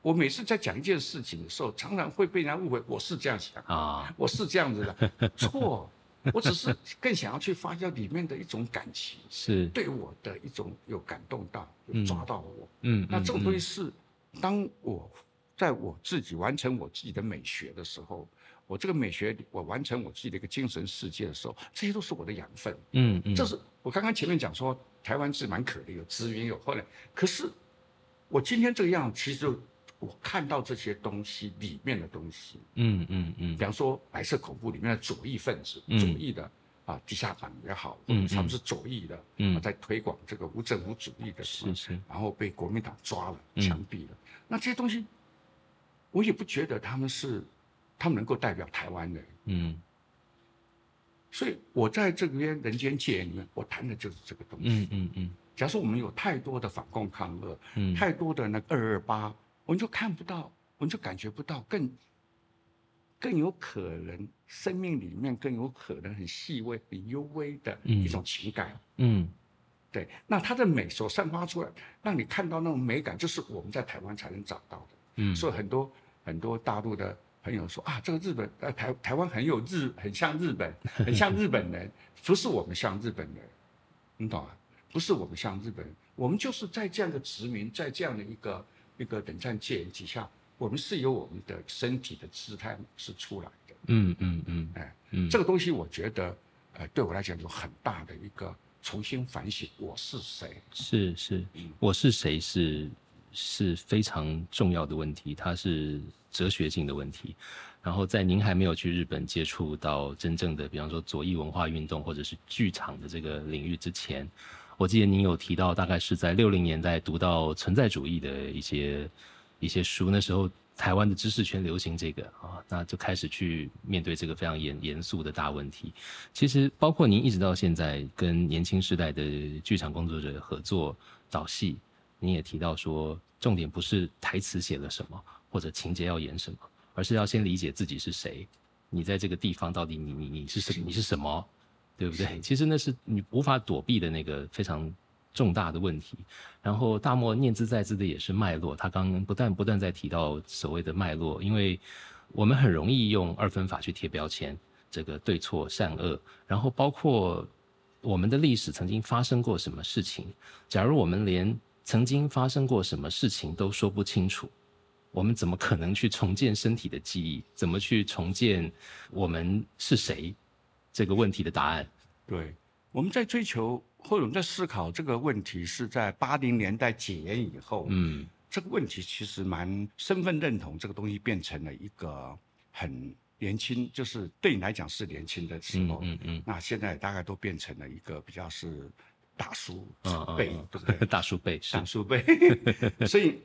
我每次在讲一件事情的时候，常常会被人家误会我是这样想。啊，我是这样子的，错，我只是更想要去发酵里面的一种感情，是，对我的一种有感动到，有嗯抓到我。嗯，那这种东西嗯是，当我在我自己完成我自己的美学的时候，我这个美学我完成我自己的一个精神世界的时候，这些都是我的养分。嗯嗯，这是我刚刚前面讲说，台湾是蛮可怜，有资源有后来，可是我今天这个样，其实就我看到这些东西里面的东西，嗯嗯嗯。比方说白色恐怖里面的左翼分子，嗯。左翼的啊地下党也好，嗯或者他们是左翼的，嗯。啊在推广这个无政府主义的什么是。是，然后被国民党抓了、嗯。枪毙了。那这些东西，我也不觉得他们是他们能够代表台湾人。嗯。所以我在这边人间界里面，我谈的就是这个东西。嗯嗯嗯。假如说我们有太多的反共抗俄，嗯，太多的那个二二八，我们就看不到，我们就感觉不到更更有可能生命里面更有可能很细微、很幽微的一种情感。嗯对，那它的美所散发出来，让你看到那种美感，就是我们在台湾才能找到的。嗯，所以很多很多大陆的朋友说啊，这个日本呃台台湾很有日，很像日本，很像日本人，不是我们像日本人，你懂啊？不是我们像日本人，我们就是在这样的殖民，在这样的一个一个冷战戒严底下，我们是由我们的身体的姿态是出来的。嗯嗯嗯，哎，嗯这个东西我觉得，呃，对我来讲有很大的一个重新反省，我是谁。是是嗯，我是谁是是非常重要的问题，它是哲学性的问题。然后在您还没有去日本接触到真正的，比方说左翼文化运动或者是剧场的这个领域之前，我记得您有提到，大概是在六零年代读到存在主义的一些一些书，那时候台湾的知识圈流行这个啊，那就开始去面对这个非常严严肃的大问题。其实包括您一直到现在跟年轻时代的剧场工作者合作导戏，您也提到说，重点不是台词写了什么或者情节要演什么，而是要先理解自己是谁，你在这个地方到底你你你是什你是什么，对不对？其实那是你无法躲避的那个非常重大的问题。然后大漠念兹在兹的也是脉络，他刚刚不断不断在提到所谓的脉络，因为我们很容易用二分法去贴标签，这个对错善恶，然后包括我们的历史曾经发生过什么事情，假如我们连曾经发生过什么事情都说不清楚，我们怎么可能去重建身体的记忆？怎么去重建我们是谁这个问题的答案？对，我们在追求或者我们在思考这个问题，是在八零年代解严以后，嗯。这个问题其实蛮身份认同这个东西变成了一个很年轻，就是对你来讲是年轻的时嗯候，嗯嗯那现在大概都变成了一个比较是大叔辈，嗯对不对？大叔辈是。大叔辈，所以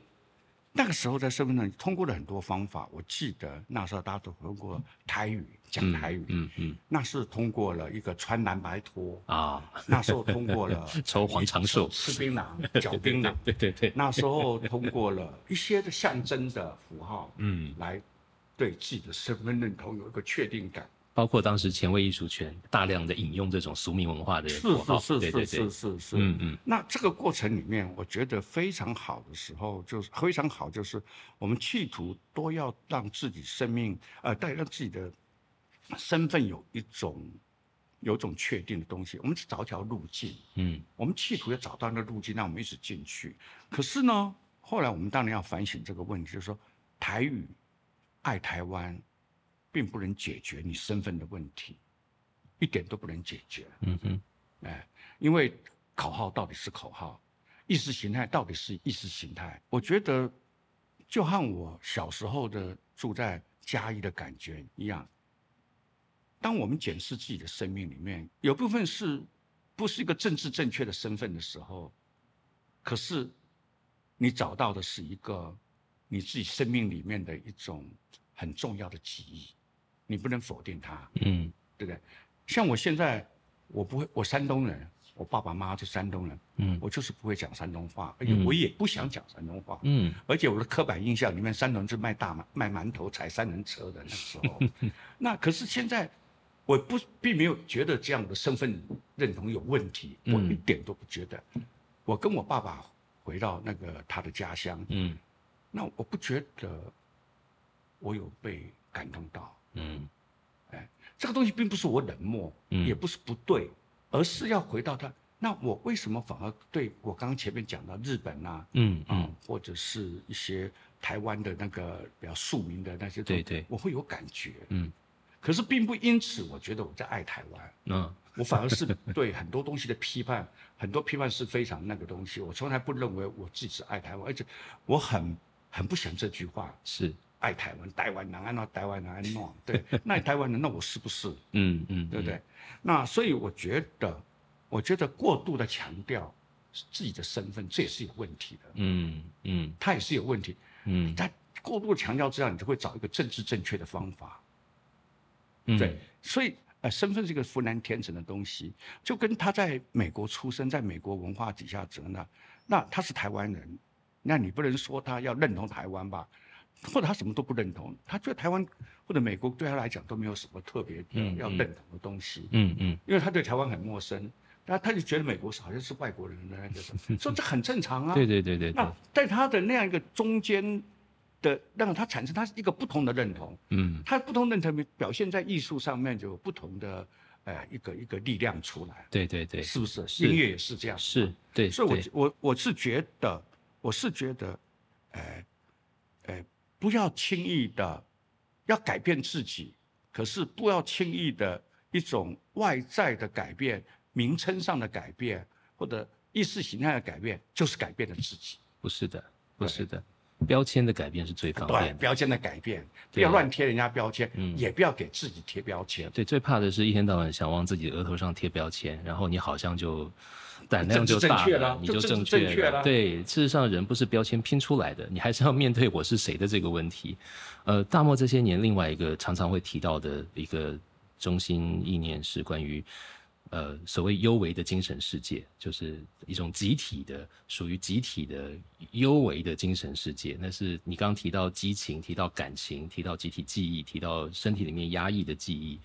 那个时候在身份上通过了很多方法。我记得那时候大家都通过台语讲台语，嗯嗯那是通过了一个穿蓝白拖，啊，那时候通过了 抽黄长寿吃槟榔、嚼槟榔，对对对，那时候通过了一些的象征的符号，嗯，来对自己的身份认同有一个确定感。包括当时前卫艺术圈大量的引用这种俗民文化的是符号，是对对对。是是，是。是，嗯嗯。那这个过程里面，我觉得非常好的时候，就是非常好，就是我们企图都要让自己生命，呃，带让自己的身份有一种有一种确定的东西。我们找一条路径，嗯。我们企图要找到那个路径，让我们一直进去。可是呢，后来我们当然要反省这个问题，就是说，台语爱台湾，并不能解决你身份的问题，一点都不能解决。嗯哼，哎，因为口号到底是口号，意识形态到底是意识形态。我觉得，就和我小时候的住在嘉义的感觉一样。当我们检视自己的生命里面，有部分是不是一个政治正确的身份的时候，可是你找到的是一个你自己生命里面的一种很重要的记忆，你不能否定他。嗯对不对？像我现在，我不会，我山东人，我爸爸妈妈是山东人，嗯我就是不会讲山东话，而且嗯我也不想讲山东话，嗯而且我的刻板印象里面，山东人是卖大馒卖馒头、踩三轮车的那时候。那可是现在，我不并没有觉得这样的身份认同有问题，我嗯一点都不觉得。我跟我爸爸回到那个他的家乡，嗯那我不觉得我有被感动到。嗯。这个东西并不是我冷漠，嗯。也不是不对，而是要回到他。那我为什么反而对我刚刚前面讲到日本啊，嗯啊、嗯，或者是一些台湾的那个比较庶民的那些，对对。我会有感觉。嗯。可是并不因此，我觉得我在爱台湾，嗯。我反而是对很多东西的批判，很多批判是非常那个东西。我从来不认为我自己是爱台湾，而且我很很不想这句话，是，爱台湾，台湾人安那台湾人安弄，对，那台湾人，那我是不是？嗯嗯，对不对？那所以我觉得，我觉得过度的强调自己的身份，这也是有问题的，嗯嗯他也是有问题。嗯他过度强调之下，你就会找一个政治正确的方法。嗯，对，所以呃，身份是一个浑然天成的东西，就跟他在美国出生，在美国文化底下长大，那他是台湾人，那你不能说他要认同台湾吧？或者他什么都不认同，他觉得台湾或者美国对他来讲都没有什么特别要认同的东西。嗯嗯因为他对台湾很陌生，那他就觉得美国是好像是外国人的那个，所以这很正常啊。对对对对对那，在他的那样一个中间的，让他产生他是一个不同的认同，嗯他不同认同表现在艺术上面就有不同的呃一个一个力量出来，对对对，是不是？是音乐也是这样，是，对，所以我对我我是觉得，我是觉得，呃，呃，不要轻易的要改变自己，可是不要轻易的一种外在的改变、名称上的改变或者意识形态的改变，就是改变了自己。不是的，不是的。标签的改变是最方便的。标签的改变，不要乱贴人家标签，也不要给自己贴标签。对，最怕的是一天到晚想往自己额头上贴标签，然后你好像就胆量就大了，你就正确了。对，事实上人不是标签拼出来的，你还是要面对我是谁的这个问题。呃，大漠这些年另外一个常常会提到的一个中心意念是关于。呃，所谓幽微的精神世界，就是一种集体的、属于集体的幽微的精神世界。那是你刚刚提到激情、提到感情、提到集体记忆、提到身体里面压抑的记忆。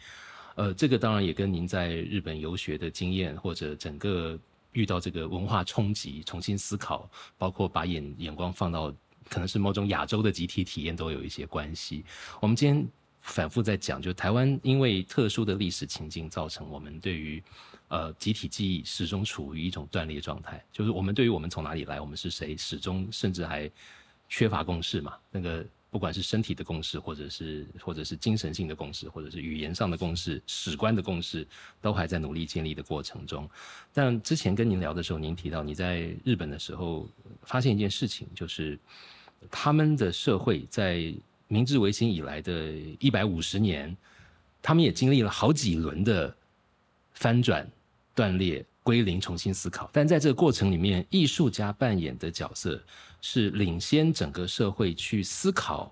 呃，这个当然也跟您在日本游学的经验，或者整个遇到这个文化冲击、重新思考，包括把眼眼光放到可能是某种亚洲的集体体验，都有一些关系。我们今天。反复在讲，就台湾因为特殊的历史情境，造成我们对于，呃，集体记忆始终处于一种断裂状态。就是我们对于我们从哪里来，我们是谁，始终甚至还缺乏共识嘛。那个不管是身体的共识，或者是或者是精神性的共识，或者是语言上的共识、史观的共识，都还在努力建立的过程中。但之前跟您聊的时候，您提到你在日本的时候，发现一件事情，就是他们的社会在。明治维新以来的一百五十年，他们也经历了好几轮的翻转、断裂、归零、重新思考。但在这个过程里面，艺术家扮演的角色是领先整个社会去思考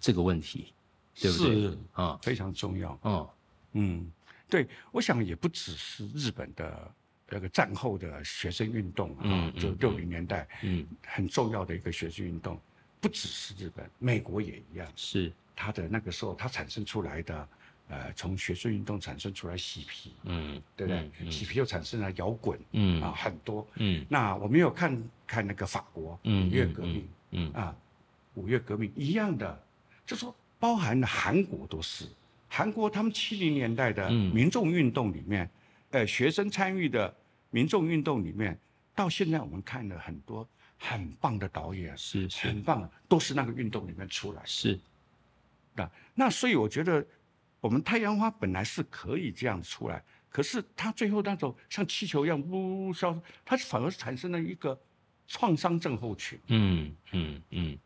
这个问题，对不对？啊，非常重要。嗯嗯，对，我想也不只是日本的那个战后的学生运动啊，就六零年代，嗯，很重要的一个学生运动。不只是日本，美国也一样。是它的那个时候，它产生出来的，呃，从学术运动产生出来嬉皮，嗯，对不对？嬉皮又产生了摇滚，嗯啊，很多，嗯。那我们有看看那个法国五月革命，嗯啊，五月革命一样的，就说包含了韩国都是，韩国他们七零年代的民众运动里面，呃，学生参与的民众运动里面，到现在我们看了很多。很棒的导演是很棒，都是那个运动里面出来。是，那那所以我觉得，我们太阳花本来是可以这样出来，可是它最后那种像气球一样呜呜消，它反而产生了一个创伤症候群。嗯嗯嗯。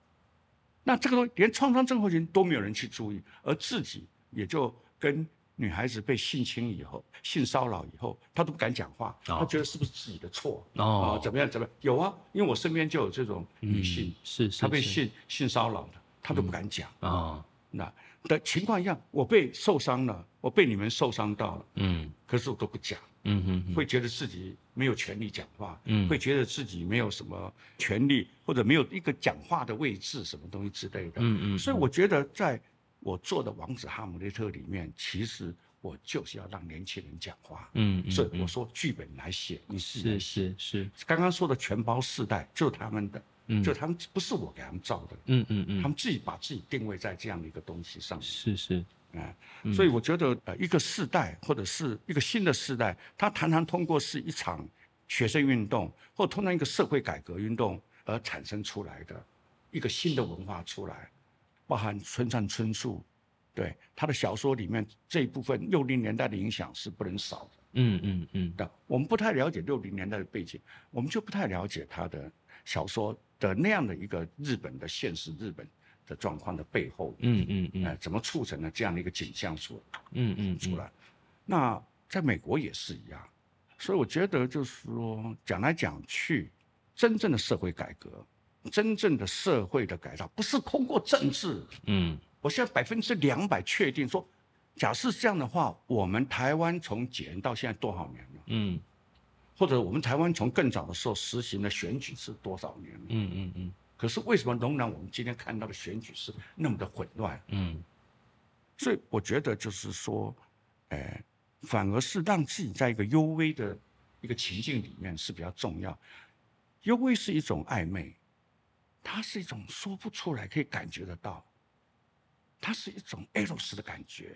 那这个东西连创伤症候群都没有人去注意，而自己也就跟。女孩子被性侵以后，性骚扰以后，她都不敢讲话，她觉得是不是自己的错哦？怎么样？怎么样？有啊？因为我身边就有这种女性，是是，她被性性骚扰的，她都不敢讲啊。那的情况一样，我被受伤了，我被你们受伤到了，嗯，可是我都不讲，嗯嗯，会觉得自己没有权利讲话，嗯，会觉得自己没有什么权利，或者没有一个讲话的位置，什么东西之类的，嗯嗯。所以我觉得在。我做的《王子哈姆雷特》里面，其实我就是要让年轻人讲话。嗯，所以我说剧本来写，你是是是。刚刚说的全包四代，就是他们的，就他们不是我给他们造的。嗯嗯嗯，他们自己把自己定位在这样的一个东西上。是是，啊，所以我觉得呃，一个世代或者是一个新的世代，他常常通过是一场学生运动，或通常一个社会改革运动而产生出来的一个新的文化出来。包含村上春树，对他的小说里面这一部分六零年代的影响是不能少的。嗯嗯嗯。的，我们不太了解六零年代的背景，我们就不太了解他的小说的那样的一个日本的现实，日本的状况的背后。嗯嗯嗯。哎，怎么促成了这样的一个景象出？嗯嗯出来。那在美国也是一样，所以我觉得就是说，讲来讲去，真正的社会改革。真正的社会的改造不是通过政治。嗯，我现在百分之两百确定说，假设这样的话，我们台湾从解严到现在多少年了？嗯，或者我们台湾从更早的时候实行的选举是多少年了？嗯嗯嗯。可是为什么仍然我们今天看到的选举是那么的混乱？嗯，所以我觉得就是说，哎，反而是让自己在一个幽微的一个情境里面是比较重要。幽微是一种暧昧。它是一种说不出来，可以感觉得到，它是一种 eros 的感觉，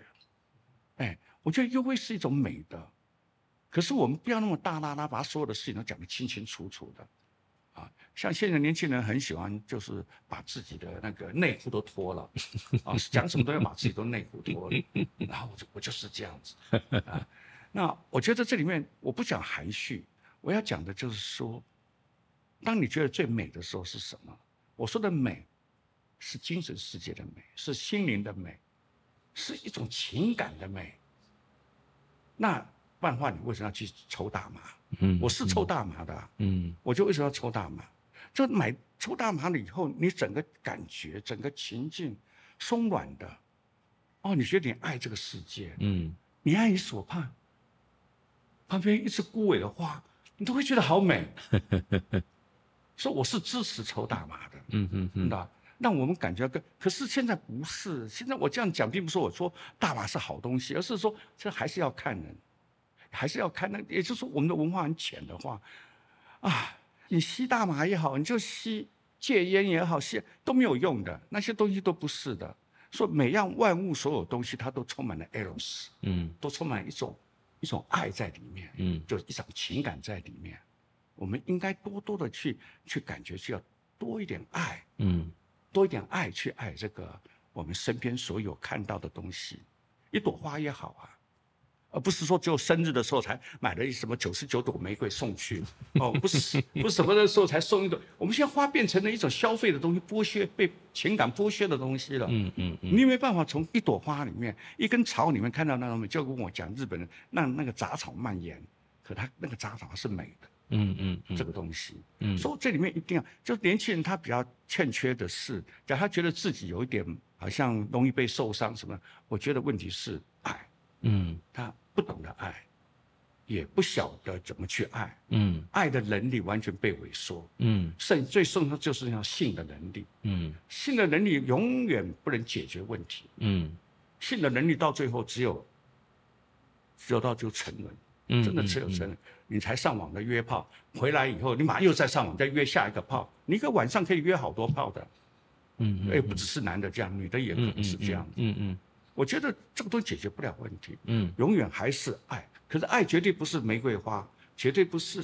哎，我觉得幽微是一种美的，可是我们不要那么大啦啦，把所有的事情都讲得清清楚楚的，啊，像现在年轻人很喜欢，就是把自己的那个内裤都脱了，啊，讲什么都要把自己的内裤脱了，然后我就我就是这样子啊。那我觉得这里面我不讲含蓄，我要讲的就是说，当你觉得最美的时候是什么？我说的美，是精神世界的美，是心灵的美，是一种情感的美。那不然的话，你为什么要去抽大麻？嗯，我是抽大麻的。嗯，我就为什么要抽大麻？就买抽大麻了以后，你整个感觉、整个情境松软的。哦，你觉得你爱这个世界？嗯，你爱你所盼。旁边一只枯萎的花，你都会觉得好美。说我是支持抽大麻的。嗯嗯嗯，那让我们感觉更。可是现在不是，现在我这样讲，并不是我说大麻是好东西，而是说这还是要看人。还是要看那，也就是说，我们的文化很浅的话，啊，你吸大麻也好，你就吸戒烟也好，吸都没有用的，那些东西都不是的。说每样万物，所有东西它都充满了 eros，嗯，都充满一种一种爱在里面，嗯，就一种情感在里面。我们应该多多的去去感觉，需要多一点爱，嗯，多一点爱去爱这个我们身边所有看到的东西，一朵花也好啊。而不是说只有生日的时候才买了一什么九十九朵玫瑰送去，哦，不是，不是什么的时候才送一朵。我们现在花变成了一种消费的东西，剥削被情感剥削的东西了。嗯嗯嗯，你没办法从一朵花里面、一根草里面看到那种美。就跟我讲日本人让那个杂草蔓延，可他那个杂草是美的。嗯嗯嗯，这个东西，嗯，所以这里面一定要，就年轻人他比较欠缺的是，假如他觉得自己有一点好像容易被受伤什么，我觉得问题是爱。嗯，他不懂得爱，也不晓得怎么去爱。嗯，爱的能力完全被萎缩。嗯，甚最重要就是要性的能力。嗯，性的能力永远不能解决问题。嗯，性的能力到最后只有，只有到就沉沦。嗯，真的只有沉沦，你才上网的约炮，回来以后你马上又再上网再约下一个炮，你一个晚上可以约好多炮的。嗯嗯，也不只是男的这样，女的也可能是这样。嗯嗯。我觉得这个都解决不了问题，嗯，永远还是爱。可是爱绝对不是玫瑰花，绝对不是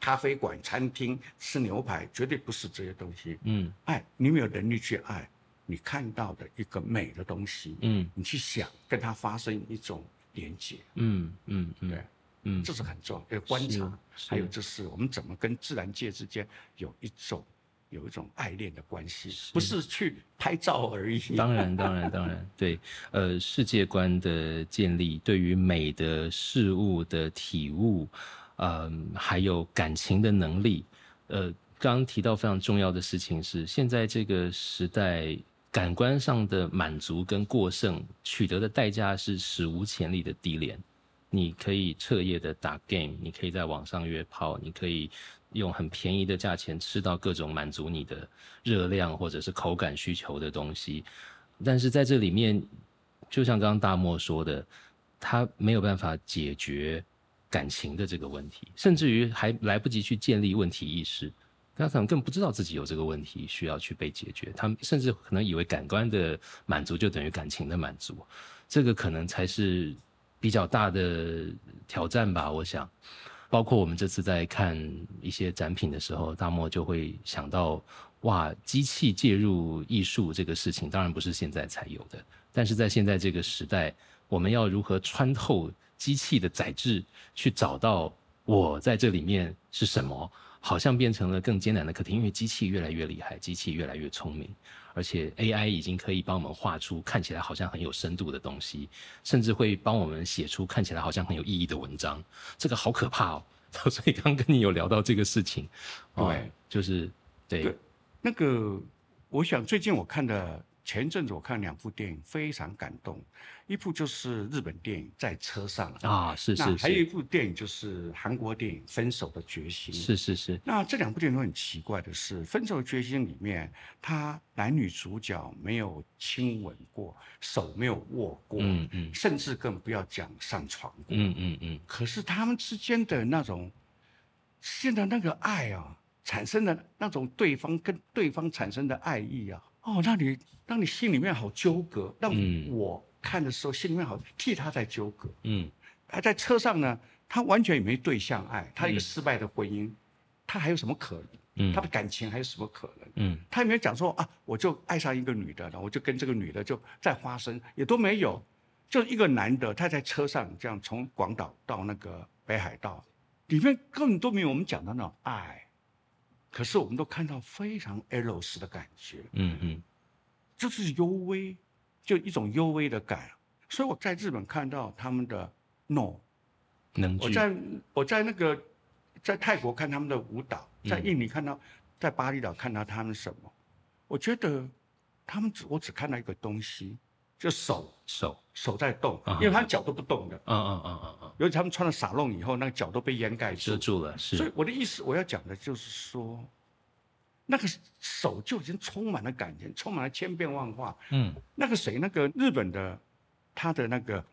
咖啡馆、餐厅吃牛排，绝对不是这些东西。嗯，爱你没有能力去爱，你看到的一个美的东西，嗯，你去想跟它发生一种连接，嗯嗯嗯，对，嗯，这是很重要。要观察，还有就是我们怎么跟自然界之间有一种。有一种爱恋的关系，不是去拍照而已。当然，当然，当然，对，呃，世界观的建立，对于美的事物的体悟，嗯，还有感情的能力，呃，刚刚提到非常重要的事情是，现在这个时代，感官上的满足跟过剩取得的代价是史无前例的低廉。你可以彻夜的打 game，你可以在网上约炮，你可以。用很便宜的价钱吃到各种满足你的热量或者是口感需求的东西，但是在这里面，就像刚刚大漠说的，他没有办法解决感情的这个问题，甚至于还来不及去建立问题意识，他可能更不知道自己有这个问题需要去被解决，他甚至可能以为感官的满足就等于感情的满足，这个可能才是比较大的挑战吧，我想。包括我们这次在看一些展品的时候，大漠就会想到，哇，机器介入艺术这个事情，当然不是现在才有的，但是在现在这个时代，我们要如何穿透机器的载质，去找到我在这里面是什么，好像变成了更艰难的课题，因为机器越来越厉害，机器越来越聪明。而且 AI 已经可以帮我们画出看起来好像很有深度的东西，甚至会帮我们写出看起来好像很有意义的文章。这个好可怕哦！所以刚刚跟你有聊到这个事情，对，就是对那个，我想最近我看的。前阵子我看两部电影，非常感动。一部就是日本电影《在车上》啊，是是。还有一部电影就是韩国电影《分手的决心》。是是是。那这两部电影都很奇怪的是，《分手的决心》里面，他男女主角没有亲吻过，手没有握过，嗯嗯，甚至更不要讲上床过，嗯嗯嗯。可是他们之间的那种，现在那个爱啊，产生的那种对方跟对方产生的爱意啊。哦，让你让你心里面好纠葛，让我看的时候心里面好替他在纠葛。嗯，还在车上呢，他完全也没对象爱，他一个失败的婚姻，他还有什么可嗯他的感情还有什么可能？嗯他也没有讲说啊，我就爱上一个女的，然后我就跟这个女的就再发生，也都没有。就一个男的，他在车上这样从广岛到那个北海道，里面根本都没有我们讲的那种爱，可是我们都看到非常 eros 的感觉，嗯嗯就是幽微，就一种幽微的感。所以我在日本看到他们的 no，能我在我在那个在泰国看他们的舞蹈，在嗯。印尼看到，在巴厘岛看到他们什么，我觉得他们只我只看到一个东西，就手手，手在动啊，因为他脚都不动的，嗯嗯嗯嗯嗯，尤其他们穿了撒弄以后，那个脚都被掩盖住。遮住了，是。所以，我的意思，我要讲的就是说，那个手就已经充满了感情，充满了千变万化。嗯。那个谁，那个日本的，他的那个，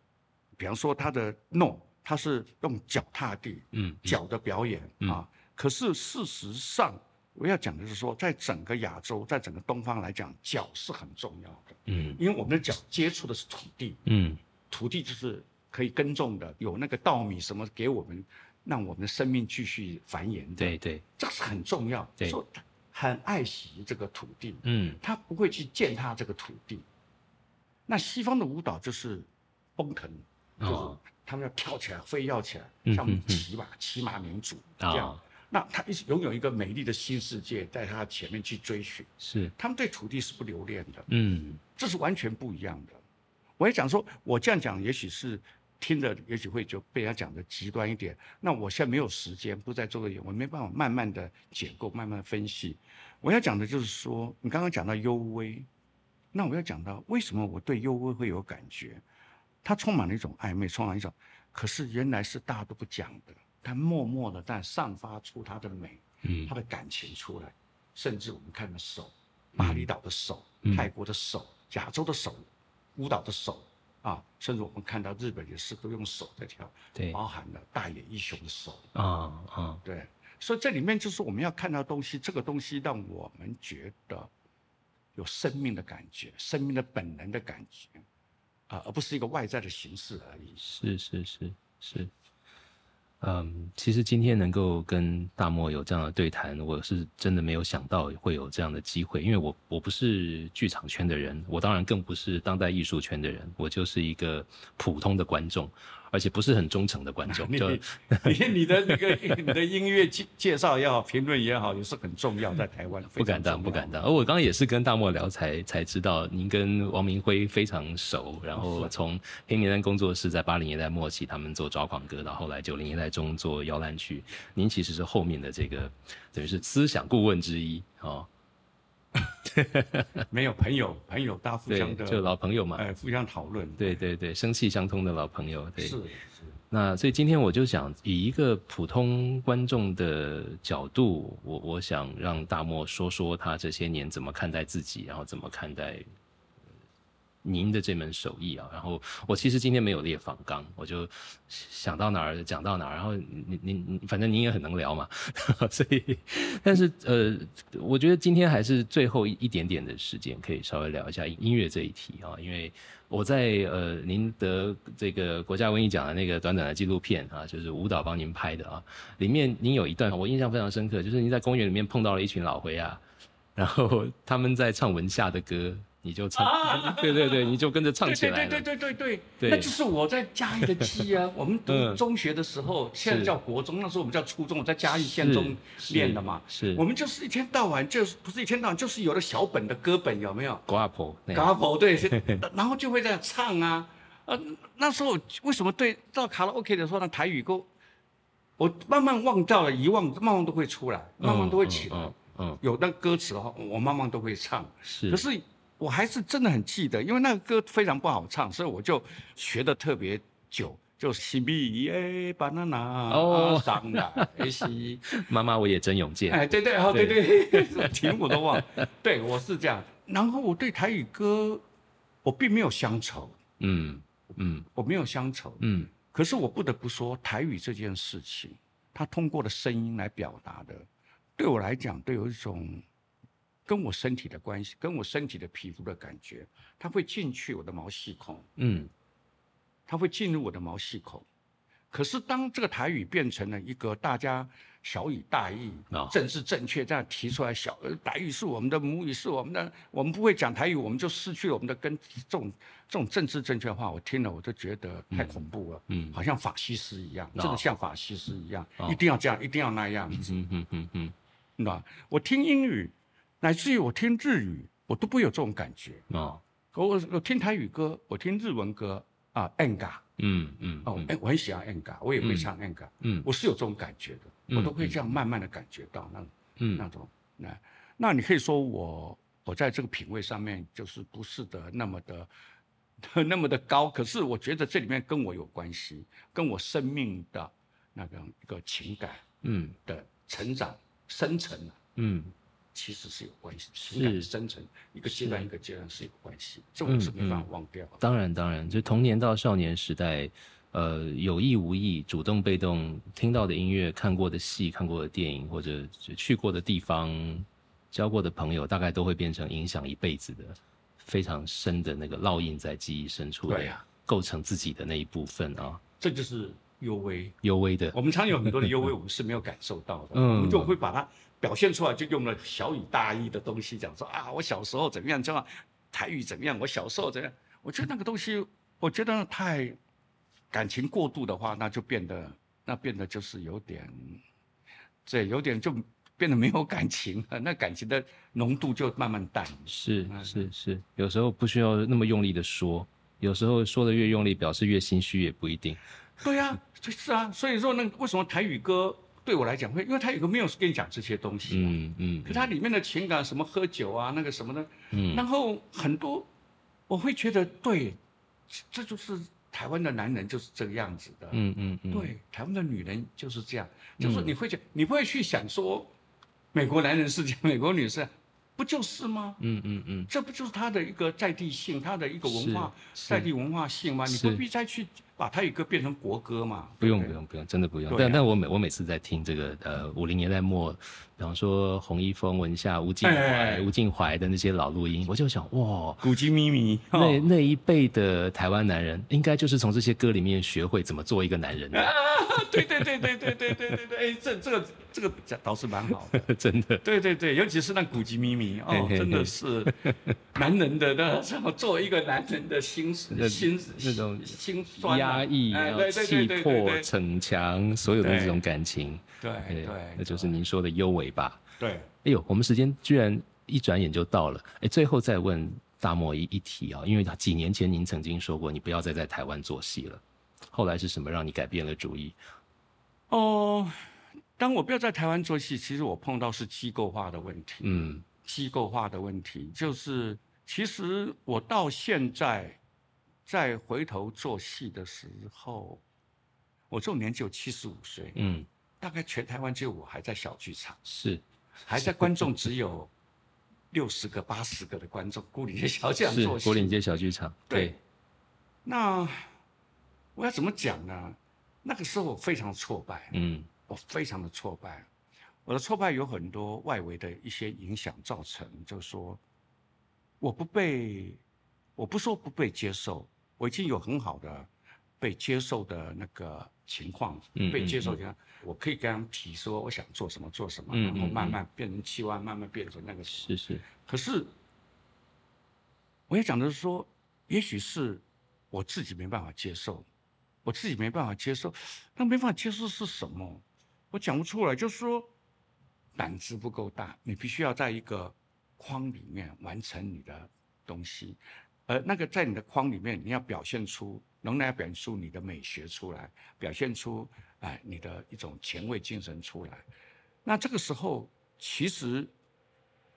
比方说他的弄，他是用脚踏地，嗯。脚的表演嗯。啊。可是事实上，我要讲的是说，在整个亚洲，在整个东方来讲，脚是很重要的，嗯因为我们的脚接触的是土地，嗯土地就是可以耕种的，有那个稻米什么给我们，让我们的生命继续繁衍的。对对，这个是很重要。对说他很爱惜这个土地，嗯他不会去践踏这个土地。那西方的舞蹈就是奔腾，就是哦他们要跳起来，飞跃起来，嗯像骑马、骑马民族这样。啊那他一直拥有一个美丽的新世界，在他前面去追寻。是，他们对土地是不留恋的，嗯这是完全不一样的。我也讲说，我这样讲也许是听着，也许会就被他讲的极端一点。那我现在没有时间，不在做个演，我没办法慢慢的解构，慢慢地分析。我要讲的就是说，你刚刚讲到幽微，那我要讲到为什么我对幽微会有感觉？它充满了一种暧昧，充满一种，可是原来是大家都不讲的，它默默的但散发出它的美，嗯。他的感情出来，甚至我们看的手，巴厘岛的手、嗯。泰国的手、亚洲的手、舞蹈的手啊，甚至我们看到日本也是都用手在跳，对。包含了大野一雄的手，啊啊。对，所以这里面就是我们要看到东西，这个东西让我们觉得有生命的感觉，生命的本能的感觉啊，而不是一个外在的形式而已。是是是是，嗯，其实今天能够跟大漠有这样的对谈，我是真的没有想到会有这样的机会，因为我我不是剧场圈的人，我当然更不是当代艺术圈的人，我就是一个普通的观众，而且不是很忠诚的观众，你 就你你的那个你的音乐介介绍也好，评论也好，也是很重要，在台湾不敢当，不敢当。而我刚刚也是跟大漠聊才才知道，您跟王明辉非常熟，然后从黑名单工作室在八零年代末期他们做抓狂歌，到后来九零年代中做摇篮曲，您其实是后面的这个等于是思想顾问之一哦，没有朋友，朋友大家互相，的就老朋友嘛，哎互相讨论，对对对，生气相通的老朋友，对。是是。那所以今天我就想以一个普通观众的角度，我我想让大漠说说他这些年怎么看待自己，然后怎么看待呃您的这门手艺啊。然后我其实今天没有列访纲，我就想到哪儿讲到哪儿。然后您您反正您也很能聊嘛，所以但是呃，我觉得今天还是最后一一点点的时间，可以稍微聊一下音乐这一题啊，因为。我在呃，您得这个国家文艺奖的那个短短的纪录片啊，就是舞蹈帮您拍的啊，里面您有一段我印象非常深刻，就是您在公园里面碰到了一群老灰啊，然后他们在唱文夏的歌，你就唱，对对对，你就跟着唱对起来了，对对对对对对对，那就是我在嘉义的记忆啊。我们读嗯中学的时候，现在叫国中，那时候我们叫初中，我在嘉义县中是练的嘛。是我们就是一天到晚就是不是一天到晚，就是有了小本的歌本，有没有？瓜婆，那嘎婆对，然后就会这样唱啊。呃，那时候为什么对到卡拉 OK 的时候，那台语歌，我慢慢忘掉了，遗忘，慢慢都会出来，慢慢都会起来。嗯嗯，有那歌词的话，我慢慢都会唱。是，可是我还是真的很记得，因为那个歌非常不好唱，所以我就学的特别久。就西比耶巴娜娜哦上来西，妈妈我也真勇健，哎，对对，哦，对对，题目 都忘了。对，我是这样。然后我对台语歌，我并没有乡愁，嗯嗯我没有乡愁。嗯可是我不得不说，台语这件事情，它通过了声音来表达的，对我来讲，都有一种跟我身体的关系，跟我身体的皮肤的感觉，它会进去我的毛细孔，嗯。它会进入我的毛细孔，可是当这个台语变成了一个大家小以大义、政治正确这样提出来，小台语是我们的母语，是我们的，我们不会讲台语，我们就失去了我们的根。这种这种政治正确话，我听了我都觉得太恐怖了，嗯，好像法西斯一样，真的像法西斯一样，一定要这样，一定要那样子，嗯嗯嗯嗯，那？我听英语，乃至于我听日语，我都不会有这种感觉啊。我我听台语歌，我听日文歌啊，enga。嗯嗯哦，哎，我很喜欢嘎，我也会唱嘎，嗯，我是有这种感觉的，我都会这样慢慢的感觉到那嗯那种那那你可以说我我在这个品味上面就是不是的那么的 那么的高，可是我觉得这里面跟我有关系，跟我生命的那个一个情感嗯的成长生成嗯。其实是有关系，情感生成一个阶段一个阶段是有关系，这我是没办法忘掉。当然，当然，就童年到少年时代，呃，有意无意、主动被动听到的音乐、看过的戏、看过的电影，或者去过的地方、交过的朋友，大概都会变成影响一辈子的非常深的那个烙印在记忆深处，对呀，构成自己的那一部分啊。这就是幽微，幽微的。我们常有很多的幽微，我们是没有感受到的，嗯，我们就会把它。表现出来就用了小以大义的东西讲说啊，我小时候怎么样，这样台语怎么样，我小时候怎样？我觉得那个东西，我觉得太感情过度的话，那就变得那变得就是有点，这有点就变得没有感情了，那感情的浓度就慢慢淡。是是是，有时候不需要那么用力的说，有时候说的越用力，表示越心虚也不一定。对呀，就是啊，所以说那为什么台语歌？对我来讲会，因为他有个没有跟你讲这些东西，嗯嗯，可他里面的情感，什么喝酒啊，那个什么的，嗯，然后很多，我会觉得对，这就是台湾的男人就是这个样子的，嗯嗯嗯，对，台湾的女人就是这样，就是你会讲，你不会去想说，美国男人是这样，美国女生。不就是吗？嗯嗯嗯，这不就是他的一个在地性，他的一个文化在地文化性吗？你不必再去把台语歌变成国歌嘛？不用不用不用，真的不用。但但我每我每次在听这个呃五零年代末，比方说洪一峰、文夏、吴敬怀、吴敬怀的那些老录音，我就想哇，古今秘密，那那一辈的台湾男人，应该就是从这些歌里面学会怎么做一个男人的。对对对对对对对对对，哎，这这个这个倒是蛮好的，真的。对对对，尤其是那古籍秘密哦，真的是男人的那种，作为一个男人的心 心那种心酸、压抑、气魄、逞强，所有的这种感情，对对，那就是您说的优美吧？对。哎呦，我们时间居然一转眼就到了。哎，最后再问大漠一一题啊，因为他几年前您曾经说过，你不要再在台湾做戏了。后来是什么让你改变了主意？哦，当我不要在台湾做戏，其实我碰到是机构化的问题。嗯，机构化的问题就是，其实我到现在再回头做戏的时候，我这种年纪有七十五岁。嗯，大概全台湾只有我还在小剧场，是还在观众只有 六十个、八十个的观众。古岭街小剧场做戏，古岭街小剧场。对，那我要怎么讲呢？那个时候我非常挫败，嗯，我非常的挫败，我的挫败有很多外围的一些影响造成，就是说我不被，我不说不被接受，我已经有很好的被接受的那个情况，被接受，样我可以跟他们提说我想做什么做什么，然后慢慢变成期望，慢慢变成那个是是，可是我也讲的是说，也许是我自己没办法接受。我自己没办法接受，那没办法接受是什么？我讲不出来。就是说，胆子不够大，你必须要在一个框里面完成你的东西，而那个在你的框里面，你要表现出，仍然要表现出你的美学出来，表现出哎你的一种前卫精神出来。那这个时候，其实，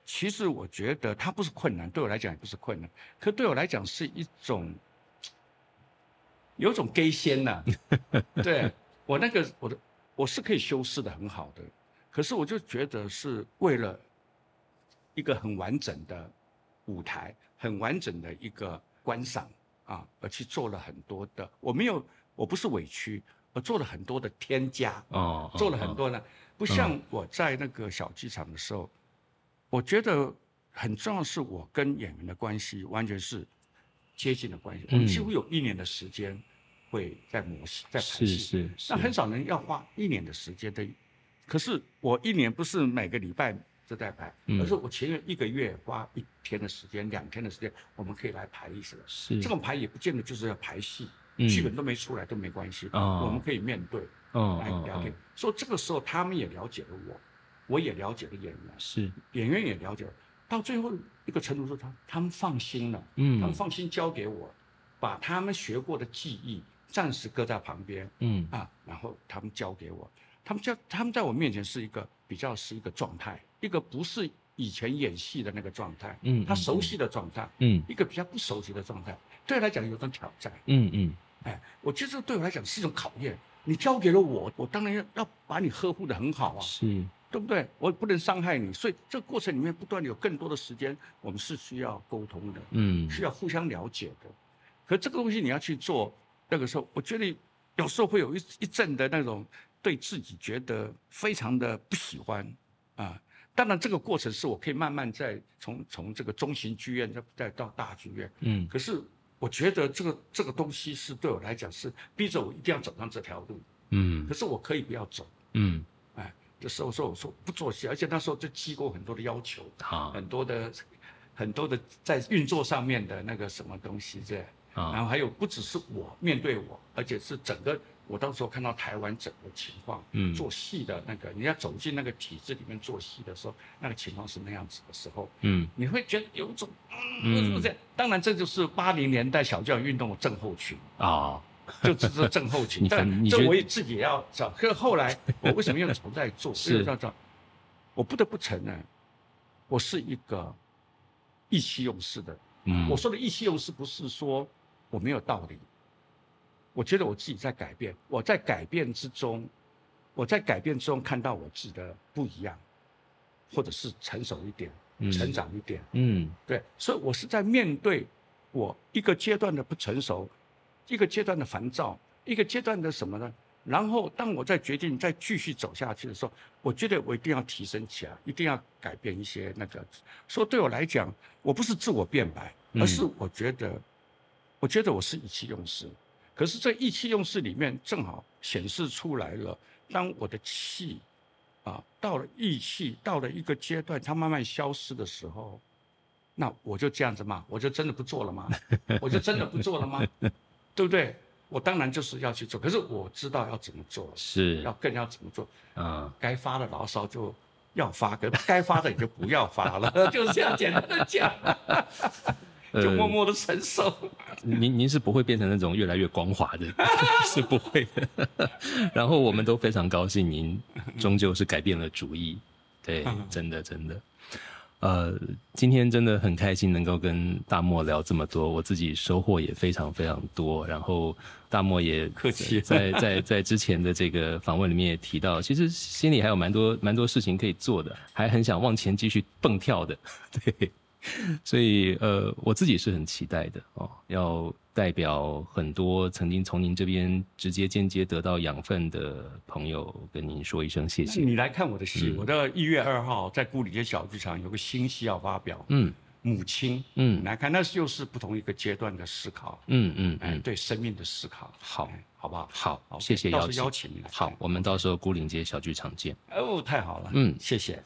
其实我觉得它不是困难，对我来讲也不是困难，可对我来讲是一种。有种 gay 仙呐，对我那个我的我是可以修饰的很好的，可是我就觉得是为了一个很完整的舞台，很完整的一个观赏啊，而去做了很多的，我没有我不是委屈，我做了很多的添加哦，做了很多呢，不像我在那个小剧场的时候，我觉得很重要是我跟演员的关系完全是。接近的关系，我们几乎有一年的时间，会在磨戏，在排戏。是是那，很少人要花一年的时间的，可是我一年不是每个礼拜都在排，嗯而是我前面一个月花一天的时间、两天的时间，我们可以来排一次。是这种排也不见得就是要排戏，嗯剧本都没出来都没关系，哦我们可以面对嗯嗯来聊天嗯，。所以这个时候他们也了解了我，我也了解了演员，是，演员也了解了。到最后一个程度说他他们放心了，嗯他们放心交给我，把他们学过的技艺暂时搁在旁边嗯啊，然后他们交给我，他们交他们在我面前是一个比较是一个状态，一个不是以前演戏的那个状态，嗯他熟悉的状态，嗯一个比较不熟悉的状态，对他来讲有种挑战。嗯嗯哎，我觉得这对我来讲是一种考验。你交给了我，我当然要要把你呵护的很好啊，是，对不对？我不能伤害你，所以这个过程里面不断的有更多的时间，我们是需要沟通的，嗯需要互相了解的。可这个东西你要去做，那个时候我觉得有时候会有一一阵的那种对自己觉得非常的不喜欢啊。当然，这个过程是我可以慢慢再从从这个中型剧院再再到大剧院，嗯可是我觉得这个这个东西是对我来讲是逼着我一定要走上这条路。嗯可是我可以不要走，嗯，哎，这时候说我说不做戏，而且那时候就机构很多的要求，好很多的很多的在运作上面的那个什么东西这样，然啊后还有不只是我面对我，而且是整个我到时候看到台湾整个情况，嗯做戏的那个你要走进那个体制里面做戏的时候，那个情况是那样子的时候，嗯你会觉得有一种嗯嗯，为什么这样？当然这就是八零年代小教育运动的症候群。啊就只是症候群。但这我也自己也要找。可是后来我为什么用手在做？是因为这样我不得不承认，我是一个意气用事的。嗯我说的意气用事，不是说我没有道理。我觉得我自己在改变，我在改变之中，我在改变之中看到我自己的不一样，或者是成熟一点，嗯成长一点。嗯对，所以我是在面对我一个阶段的不成熟，一个阶段的烦躁，一个阶段的什么呢？然后当我在决定再继续走下去的时候，我觉得我一定要提升起来，一定要改变一些那个。所以对我来讲，我不是自我辩白，而是我觉得，我觉得我是意气用事。可是这意气用事里面，正好显示出来了，当我的气啊到了意气到了一个阶段，它慢慢消失的时候，那我就这样子嘛，我就真的不做了吗？我就真的不做了吗？对不对？我当然就是要去做，可是我知道要怎么做，是要更要怎么做。啊该发的牢骚就要发，该发的你就不要发了，就是这样简单的讲，就默默的承受。您您是不会变成那种越来越光滑的，是不会的。然后我们都非常高兴，您终究是改变了主意。对，真的真的。呃，今天真的很开心能够跟大漠聊这么多，我自己收获也非常非常多。然后大漠也客气在在在之前的这个访问里面也提到，其实心里还有蛮多蛮多事情可以做的，还很想往前继续蹦跳的。对，所以呃，我自己是很期待的哦，要代表很多曾经从您这边直接间接得到养分的朋友，跟您说一声谢谢。你来看我的戏，我的一月二号在孤里街小剧场有个新戏要发表，嗯母亲，嗯你来看，那就是不同一个阶段的思考，嗯嗯哎，嗯，对生命的思考，好哎好不好？好谢谢邀请。到时候邀请你来好，我们到时候孤岭街小剧场见。哦，太好了，嗯谢谢。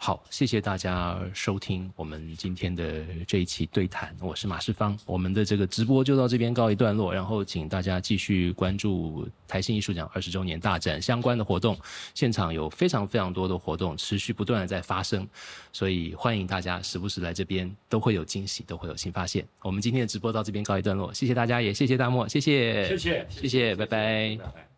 好，谢谢大家收听我们今天的这一期对谈，我是马世芳。我们的这个直播就到这边告一段落，然后请大家继续关注台新艺术奖二十周年大展相关的活动，现场有非常非常多的活动持续不断的在发生，所以欢迎大家时不时来这边，都会有惊喜，都会有新发现。我们今天的直播到这边告一段落，谢谢大家，也谢谢大漠，谢谢，谢谢，谢谢，拜拜。拜拜。